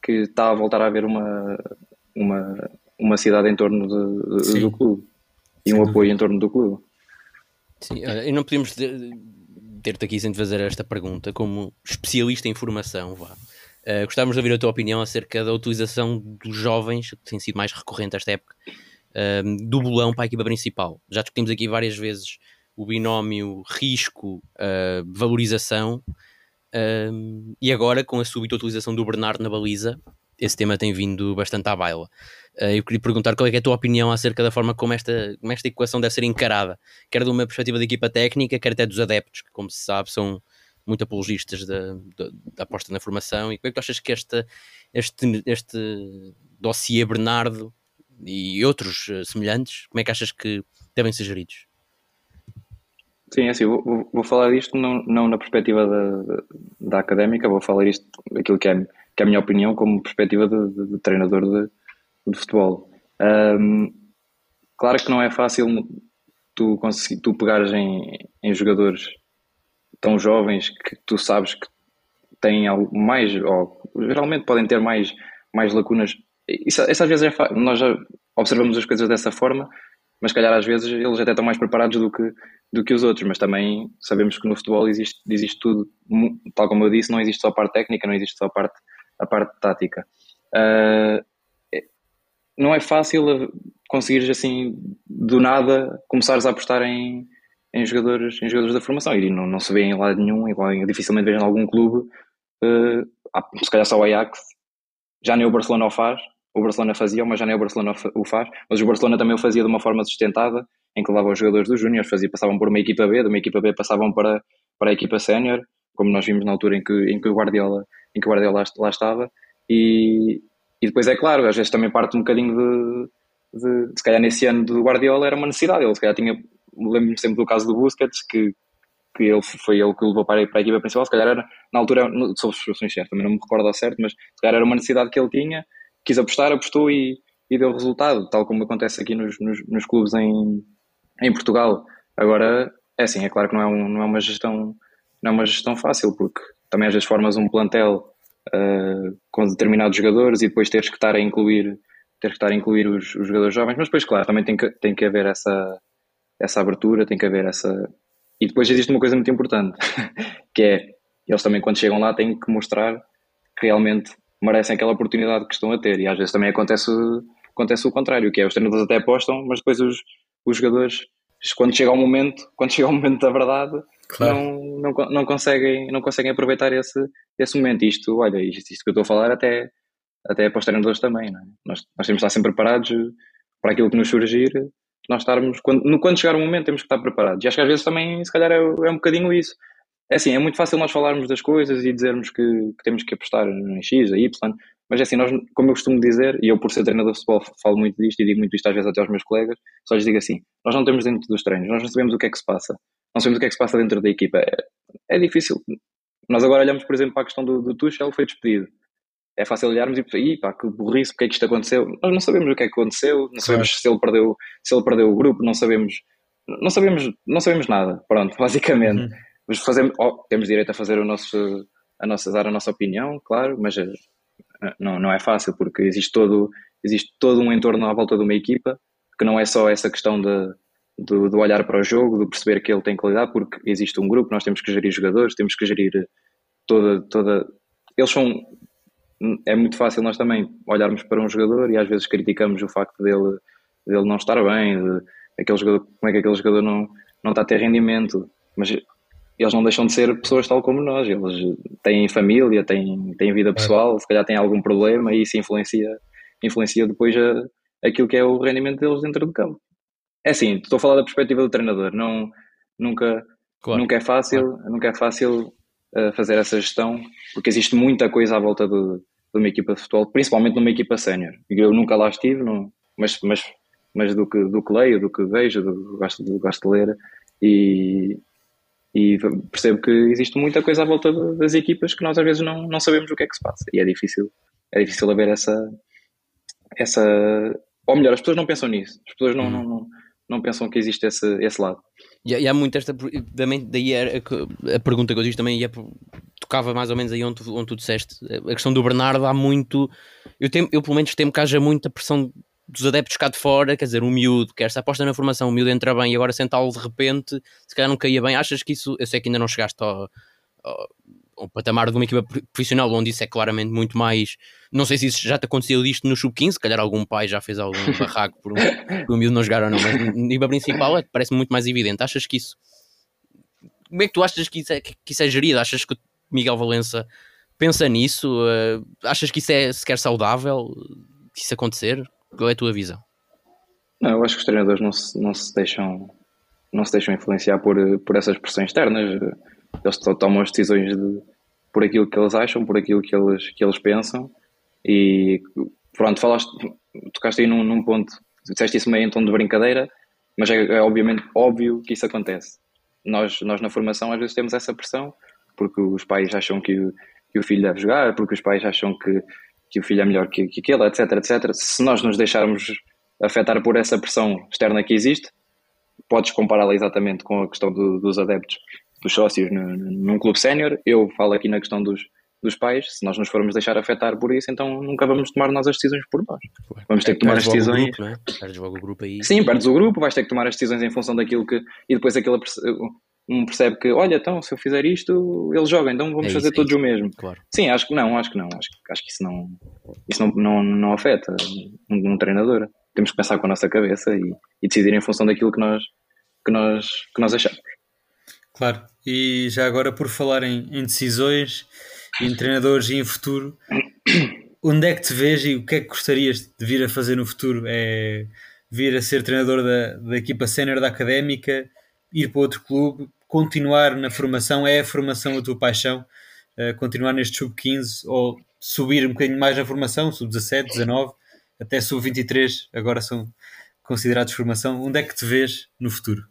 que está a voltar a haver uma, uma, uma cidade em torno de, de, do clube e um apoio em torno do clube. Sim, e não podemos ter-te aqui sem fazer esta pergunta como especialista em formação, vá. Uh, gostávamos de ouvir a tua opinião acerca da utilização dos jovens, que tem sido mais recorrente esta época, uh, do bolão para a equipa principal. Já discutimos aqui várias vezes o binómio risco-valorização, uh, e agora com a súbita utilização do Bernardo na baliza, esse tema tem vindo bastante à baila. Uh, eu queria perguntar qual é, é, a tua opinião acerca da forma como esta, como esta equação deve ser encarada, quer de uma perspectiva da equipa técnica, quer até dos adeptos, que, como se sabe, são muito apologistas da, da, da aposta na formação. E como é que tu achas que esta, este, este dossiê Bernardo e outros uh, semelhantes, como é que achas que devem ser geridos? Sim, é assim, vou, vou falar disto não, não na perspectiva da, da académica, vou falar isto, aquilo que é, que é a minha opinião, como perspectiva de, de, de treinador de, de futebol. Um, claro que não é fácil tu, tu pegares em, em jogadores tão jovens que tu sabes que têm algo mais, ou geralmente podem ter mais, mais lacunas. Isso, às vezes é nós já observamos as coisas dessa forma, mas calhar às vezes eles até estão mais preparados do que, do que os outros, mas também sabemos que no futebol existe, existe tudo, tal como eu disse, não existe só a parte técnica, não existe só a parte, a parte tática. Uh, não é fácil conseguires assim do nada começares a apostar em, em jogadores em jogadores da formação e não, não se vê em lado nenhum igual, dificilmente vejo em algum clube uh, se calhar só o Ajax, já nem o Barcelona o faz, o Barcelona fazia, mas já nem o Barcelona o faz, mas o Barcelona também o fazia de uma forma sustentada, em que levava os jogadores dos fazia, passavam por uma equipa B, de uma equipa B passavam para, para a equipa sénior, como nós vimos na altura em que, em que o Guardiola, em que o Guardiola lá estava, e, e depois é claro, às vezes também parte um bocadinho de, de, se calhar nesse ano do Guardiola era uma necessidade, ele se calhar tinha, lembro-me sempre do caso do Busquets, que, que ele foi ele que o levou para, para a equipa principal, se calhar era, na altura, sob situações certas, também não me recordo ao certo, mas se calhar era uma necessidade que ele tinha, quis apostar, apostou e, e deu resultado, tal como acontece aqui nos, nos, nos, clubes em, em Portugal. Agora, é assim, é claro que não é, um, não é uma gestão não é uma gestão fácil, porque também às vezes formas um plantel uh, com determinados jogadores e depois teres que estar a incluir ter que estar a incluir os, os, jogadores jovens, mas depois, claro, também tem que, tem que haver essa, essa abertura, tem que haver essa. E depois existe uma coisa muito importante, que é eles também, quando chegam lá, têm que mostrar que realmente merecem aquela oportunidade que estão a ter. E às vezes também acontece, acontece o contrário, que é os treinadores até apostam, mas depois os, os jogadores, quando chega o momento, quando chega o momento da verdade, claro. não, não, não, conseguem, não conseguem aproveitar esse, esse momento. Isto, olha, isto, isto que eu estou a falar até, até para os treinadores também. É? Nós, nós temos de estar sempre preparados para aquilo que nos surgir. Nós estarmos, quando, quando chegar o momento, temos que estar preparados. E acho que às vezes também, se calhar, é, é um bocadinho isso. É assim, é muito fácil nós falarmos das coisas e dizermos que, que temos que apostar em X, a Y, mas é assim, nós, como eu costumo dizer, e eu por ser treinador de futebol falo muito disto e digo muito isto às vezes até aos meus colegas, só lhes digo assim, nós não temos dentro dos treinos, nós não sabemos o que é que se passa, não sabemos o que é que se passa dentro da equipa, é, é difícil. Nós agora olhamos, por exemplo, para a questão do, do Tuchel, foi despedido. É fácil olharmos e pensar, pá, que burrice, porque é que isto aconteceu? Nós não sabemos o que é que aconteceu, não sabemos se ele perdeu, se ele perdeu o grupo, não sabemos, não sabemos, não sabemos nada, pronto, basicamente. Uhum. Mas fazemos, oh, temos direito a fazer o nosso, a nossa, dar a nossa opinião, claro, mas eh, não, não é fácil porque existe todo, existe todo um entorno à volta de uma equipa que não é só essa questão de, de, olhar para o jogo, de perceber que ele tem qualidade, porque existe um grupo, nós temos que gerir jogadores, temos que gerir toda. toda eles são. É muito fácil nós também olharmos para um jogador e às vezes criticamos o facto dele, dele não estar bem, de, aquele jogador, como é que aquele jogador não, não está a ter rendimento. Mas eles não deixam de ser pessoas tal como nós. Eles têm família, têm, têm vida pessoal, se calhar têm algum problema e isso influencia, influencia depois a, aquilo que é o rendimento deles dentro do campo. É assim, estou a falar da perspectiva do treinador, não, nunca, claro. nunca é fácil, claro. nunca é fácil uh, fazer essa gestão, porque existe muita coisa à volta de, de uma equipa de futebol, principalmente numa equipa sénior. Eu nunca lá estive, não, mas, mas, mas do, que, do que leio, do que vejo, do, gosto, do, gosto de ler, e, e percebo que existe muita coisa à volta das equipas que nós às vezes não, não sabemos o que é que se passa. E é difícil é difícil haver essa essa ou melhor as pessoas não pensam nisso. As pessoas não, não, não, não pensam que existe esse, esse lado. E, e há muito esta também daí a, a pergunta que eu disse também ia, tocava mais ou menos aí onde, onde tu disseste a questão do Bernardo há muito eu, temo, eu pelo menos temo que haja muita pressão dos adeptos cá de fora, quer dizer, um miúdo que esta aposta na formação, o miúdo entra bem e agora sentá-lo de repente, se calhar não caía bem. Achas que isso, eu sei que ainda não chegaste ao, ao, ao patamar de uma equipa profissional onde isso é claramente muito mais. Não sei se isso já te aconteceu disto no sub-15, se calhar algum pai já fez algum barraco por um, por um miúdo não jogar ou não, mas nível principal é, parece muito mais evidente. Achas que isso. Como é que tu achas que isso é, que isso é gerido? Achas que o Miguel Valença pensa nisso? Uh, achas que isso é sequer saudável? Isso acontecer? Qual é a tua visão? Não, eu acho que os treinadores não se, não se deixam não se deixam influenciar por, por essas pressões externas. Eles tomam as decisões de, por aquilo que eles acham, por aquilo que eles, que eles pensam. E pronto, falaste, tocaste aí num, num ponto, disseste isso meio em tom de brincadeira, mas é, é, obviamente óbvio que isso acontece. Nós, nós na formação às vezes temos essa pressão, porque os pais acham que, que o filho deve jogar, porque os pais acham que, que o filho é melhor que, que aquele, etc, etc. Se nós nos deixarmos afetar por essa pressão externa que existe, podes compará-la exatamente com a questão do, dos adeptos, dos sócios no, num clube sénior. Eu falo aqui na questão dos, dos pais, se nós nos formos deixar afetar por isso, então nunca vamos tomar nós as decisões por nós. Vamos ter que tomar as decisões. Grupo, é? Perdes logo o grupo aí. Sim, perdes o grupo, vais ter que tomar as decisões em função daquilo que. E depois aquele, um percebe que, olha, então se eu fizer isto, ele joga, então vamos é fazer todos é o mesmo. Claro. Sim, acho que não, acho que não. Acho, acho que isso não, isso não, não, não afeta um, um, treinador. Temos que pensar com a nossa cabeça e, e, decidir em função daquilo que nós, que nós, que nós achamos. Claro, e já agora por falar em, em decisões, em treinadores e em futuro, onde é que te vês e o que é que gostarias de vir a fazer no futuro? É vir a ser treinador da, da equipa sénior da académica, ir para outro clube, continuar na formação? É a formação a tua paixão? Uh, continuar neste sub-15 ou subir um bocadinho mais na formação, sub-17, 19, até sub-23, agora são considerados formação. Onde é que te vês no futuro?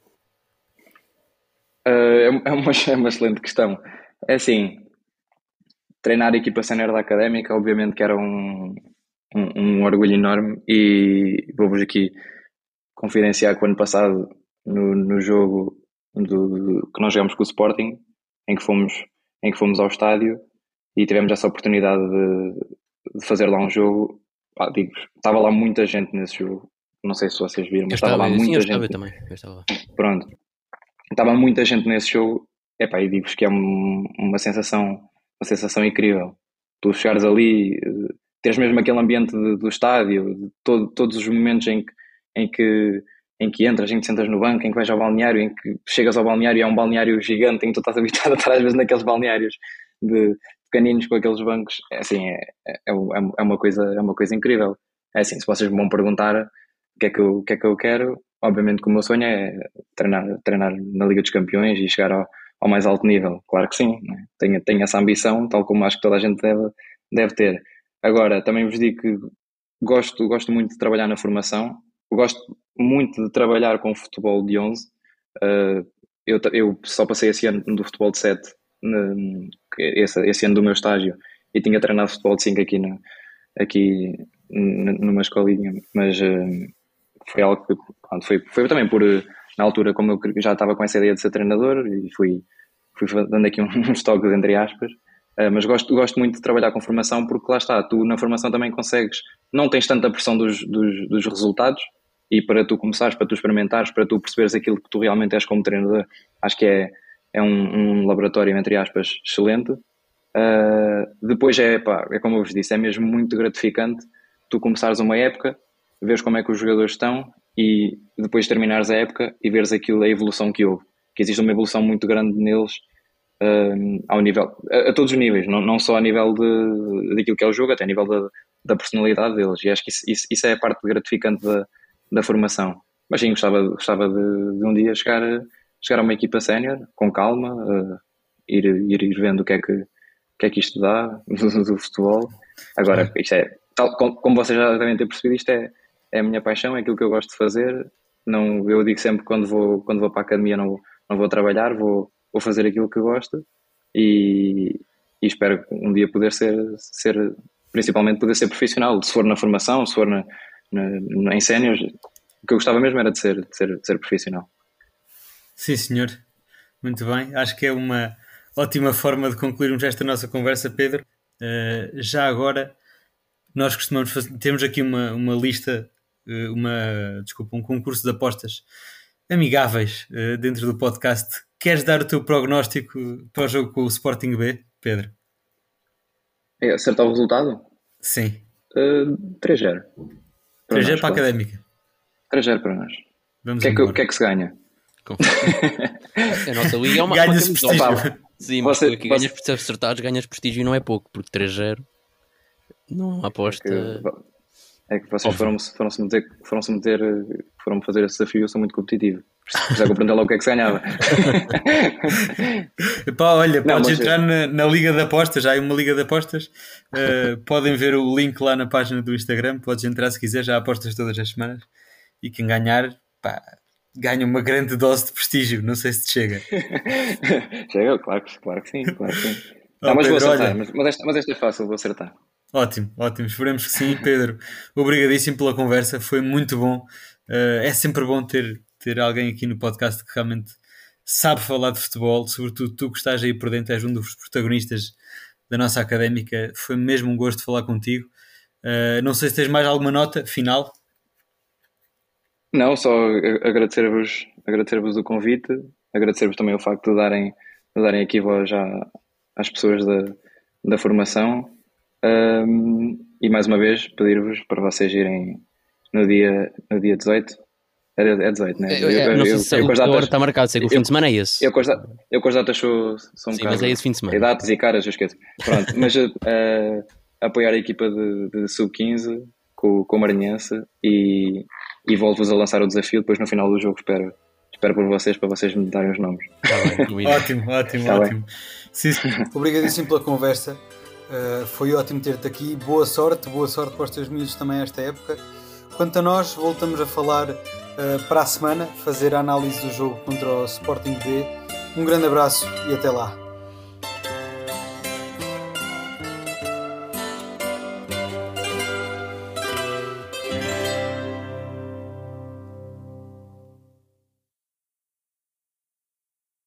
Uh, é, uma, é uma excelente questão. É assim, treinar a equipa sénior da académica, obviamente que era um, um, um orgulho enorme e vou-vos aqui confidenciar que o ano passado, no, no jogo do, que nós jogamos com o Sporting, em que fomos, em que fomos ao estádio e tivemos essa oportunidade de, de fazer lá um jogo. Ah, digo estava lá muita gente nesse jogo. Não sei se vocês viram, mas estava, estava lá muita sim, gente. também. Estava. Pronto, estava muita gente nesse jogo. Epá, e digo-vos que é um, uma sensação uma sensação incrível. Tu chegares ali, teres mesmo aquele ambiente de, do estádio, de todo, todos os momentos em que, em que em que entras, em que sentas no banco, em que vais ao balneário, em que chegas ao balneário e é um balneário gigante, em que tu estás habituado a estar às vezes naqueles balneários de pequeninos com aqueles bancos, é assim, é, é, é, é, uma coisa, é uma coisa incrível. É assim, se vocês me vão perguntar o que é que eu, o que é que eu quero, obviamente que o meu sonho é treinar, treinar na Liga dos Campeões e chegar ao, ao mais alto nível. Claro que sim, né? tenho, tenho essa ambição, tal como acho que toda a gente deve, deve ter. Agora, também vos digo que gosto, gosto muito de trabalhar na formação, gosto muito de trabalhar com futebol de 11. Uh, eh, eu, eu só passei esse ano do futebol de 7, esse, esse ano do meu estágio, e tinha treinado futebol de 5 aqui, aqui numa escolinha, mas uh, foi algo que pronto, foi, foi também por na altura, como eu já estava com essa ideia de ser treinador e fui, fui dando aqui uns toques entre aspas, uh, mas gosto, gosto muito de trabalhar com formação porque lá está, tu na formação também consegues, não tens tanta pressão dos, dos, dos resultados e para tu começares, para tu experimentares, para tu perceberes aquilo que tu realmente és como treinador, acho que é, é um, um laboratório, entre aspas, excelente. Uh, depois é, pá, é como eu vos disse, é mesmo muito gratificante tu começares uma época, veres como é que os jogadores estão e depois terminares a época e veres aquilo, a evolução que houve. Que existe uma evolução muito grande neles um, ao nível, a, a, todos os níveis, não, não só a nível de, daquilo que é o jogo, até a nível da, da personalidade deles. E acho que isso, isso, isso, é a parte gratificante da, da formação. Mas sim, gostava, gostava de, de um dia chegar, chegar a uma equipa sénior, com calma, uh, ir, ir, ir vendo o que é que, que, é que isto dá do, do futebol. Agora, isto é, tal, como, como vocês já devem ter percebido, isto é é a minha paixão, é aquilo que eu gosto de fazer. Não, eu digo sempre quando vou, quando vou para a academia não, não vou trabalhar, vou, vou fazer aquilo que gosto e, e espero um dia poder ser, ser, principalmente poder ser profissional, se for na formação, se for na, em séniores, o que eu gostava mesmo era de ser, de ser, de ser profissional. Sim, senhor. Muito bem. Acho que é uma ótima forma de concluirmos esta nossa conversa, Pedro. Uh, já agora, nós costumamos fazer, temos aqui uma, uma lista eh, uma, desculpa, um concurso de apostas amigáveis uh, dentro do podcast. Queres dar o teu prognóstico para o jogo com o Sporting B, Pedro? É acertar o resultado? Sim. Uh, 3-0. 3-0 para a Académica. 3-0 para nós. Vamos o que, é que, o que é que se ganha? a nossa liga é uma, ganhas uma prestígio. Sim, mas Você, tu aqui você... ganhas por acertados, ganhas prestígio e não é pouco, porque 3-0 não aposta. É que, é que vocês foram-se foram meter, foram -se meter, foram fazer esse desafio, eu sou muito competitivo. Já compreender logo o que é que se ganhava. Pá, olha, não, podes entrar na, na, Liga de Apostas, já há uma Liga de Apostas. Uh, podem ver o link lá na página do Instagram. Podes entrar se quiser, já apostas todas as semanas. E quem ganhar, pá, ganha uma grande dose de prestígio. Não sei se te chega. chega, claro, claro que sim. Claro que sim. Oh, não, mas Pedro, vou acertar, mas, mas, esta, mas esta é fácil, vou acertar. Ótimo, ótimo. Esperemos que sim, Pedro. Obrigadíssimo pela conversa, foi muito bom. Uh, é sempre bom ter, ter alguém aqui no podcast que realmente sabe falar de futebol, sobretudo tu que estás aí por dentro, és um dos protagonistas da nossa académica. Foi mesmo um gosto falar contigo. Uh, não sei se tens mais alguma nota final. Não, só agradecer-vos agradecer o convite, agradecer-vos também o facto de darem, de darem aqui voz às pessoas da, da formação um, e mais uma vez pedir-vos para vocês irem no dia, no dia 18 É, é 18, né? É, é, não sei se eu, eu, está marcado, sei que o fim de semana é esse. Eu com as, eu com as datas sou, sou um Sim, mas é esse fim de semana. É datas e caras, eu esqueço. Pronto, mas uh, apoiar a equipa de, de sub-15 com, com o Maranhense e, e volto-vos a lançar o desafio. Depois no final do jogo espero, espero por vocês para vocês me darem os nomes. Tá ótimo, ótimo, tá ótimo. Sim, sim. Obrigadíssimo pela conversa. Uh, foi ótimo ter-te aqui. Boa sorte, boa sorte para os teus miúdos também esta época. Quanto a nós, voltamos a falar uh, para a semana, fazer a análise do jogo contra o Sporting B. Um grande abraço e até lá.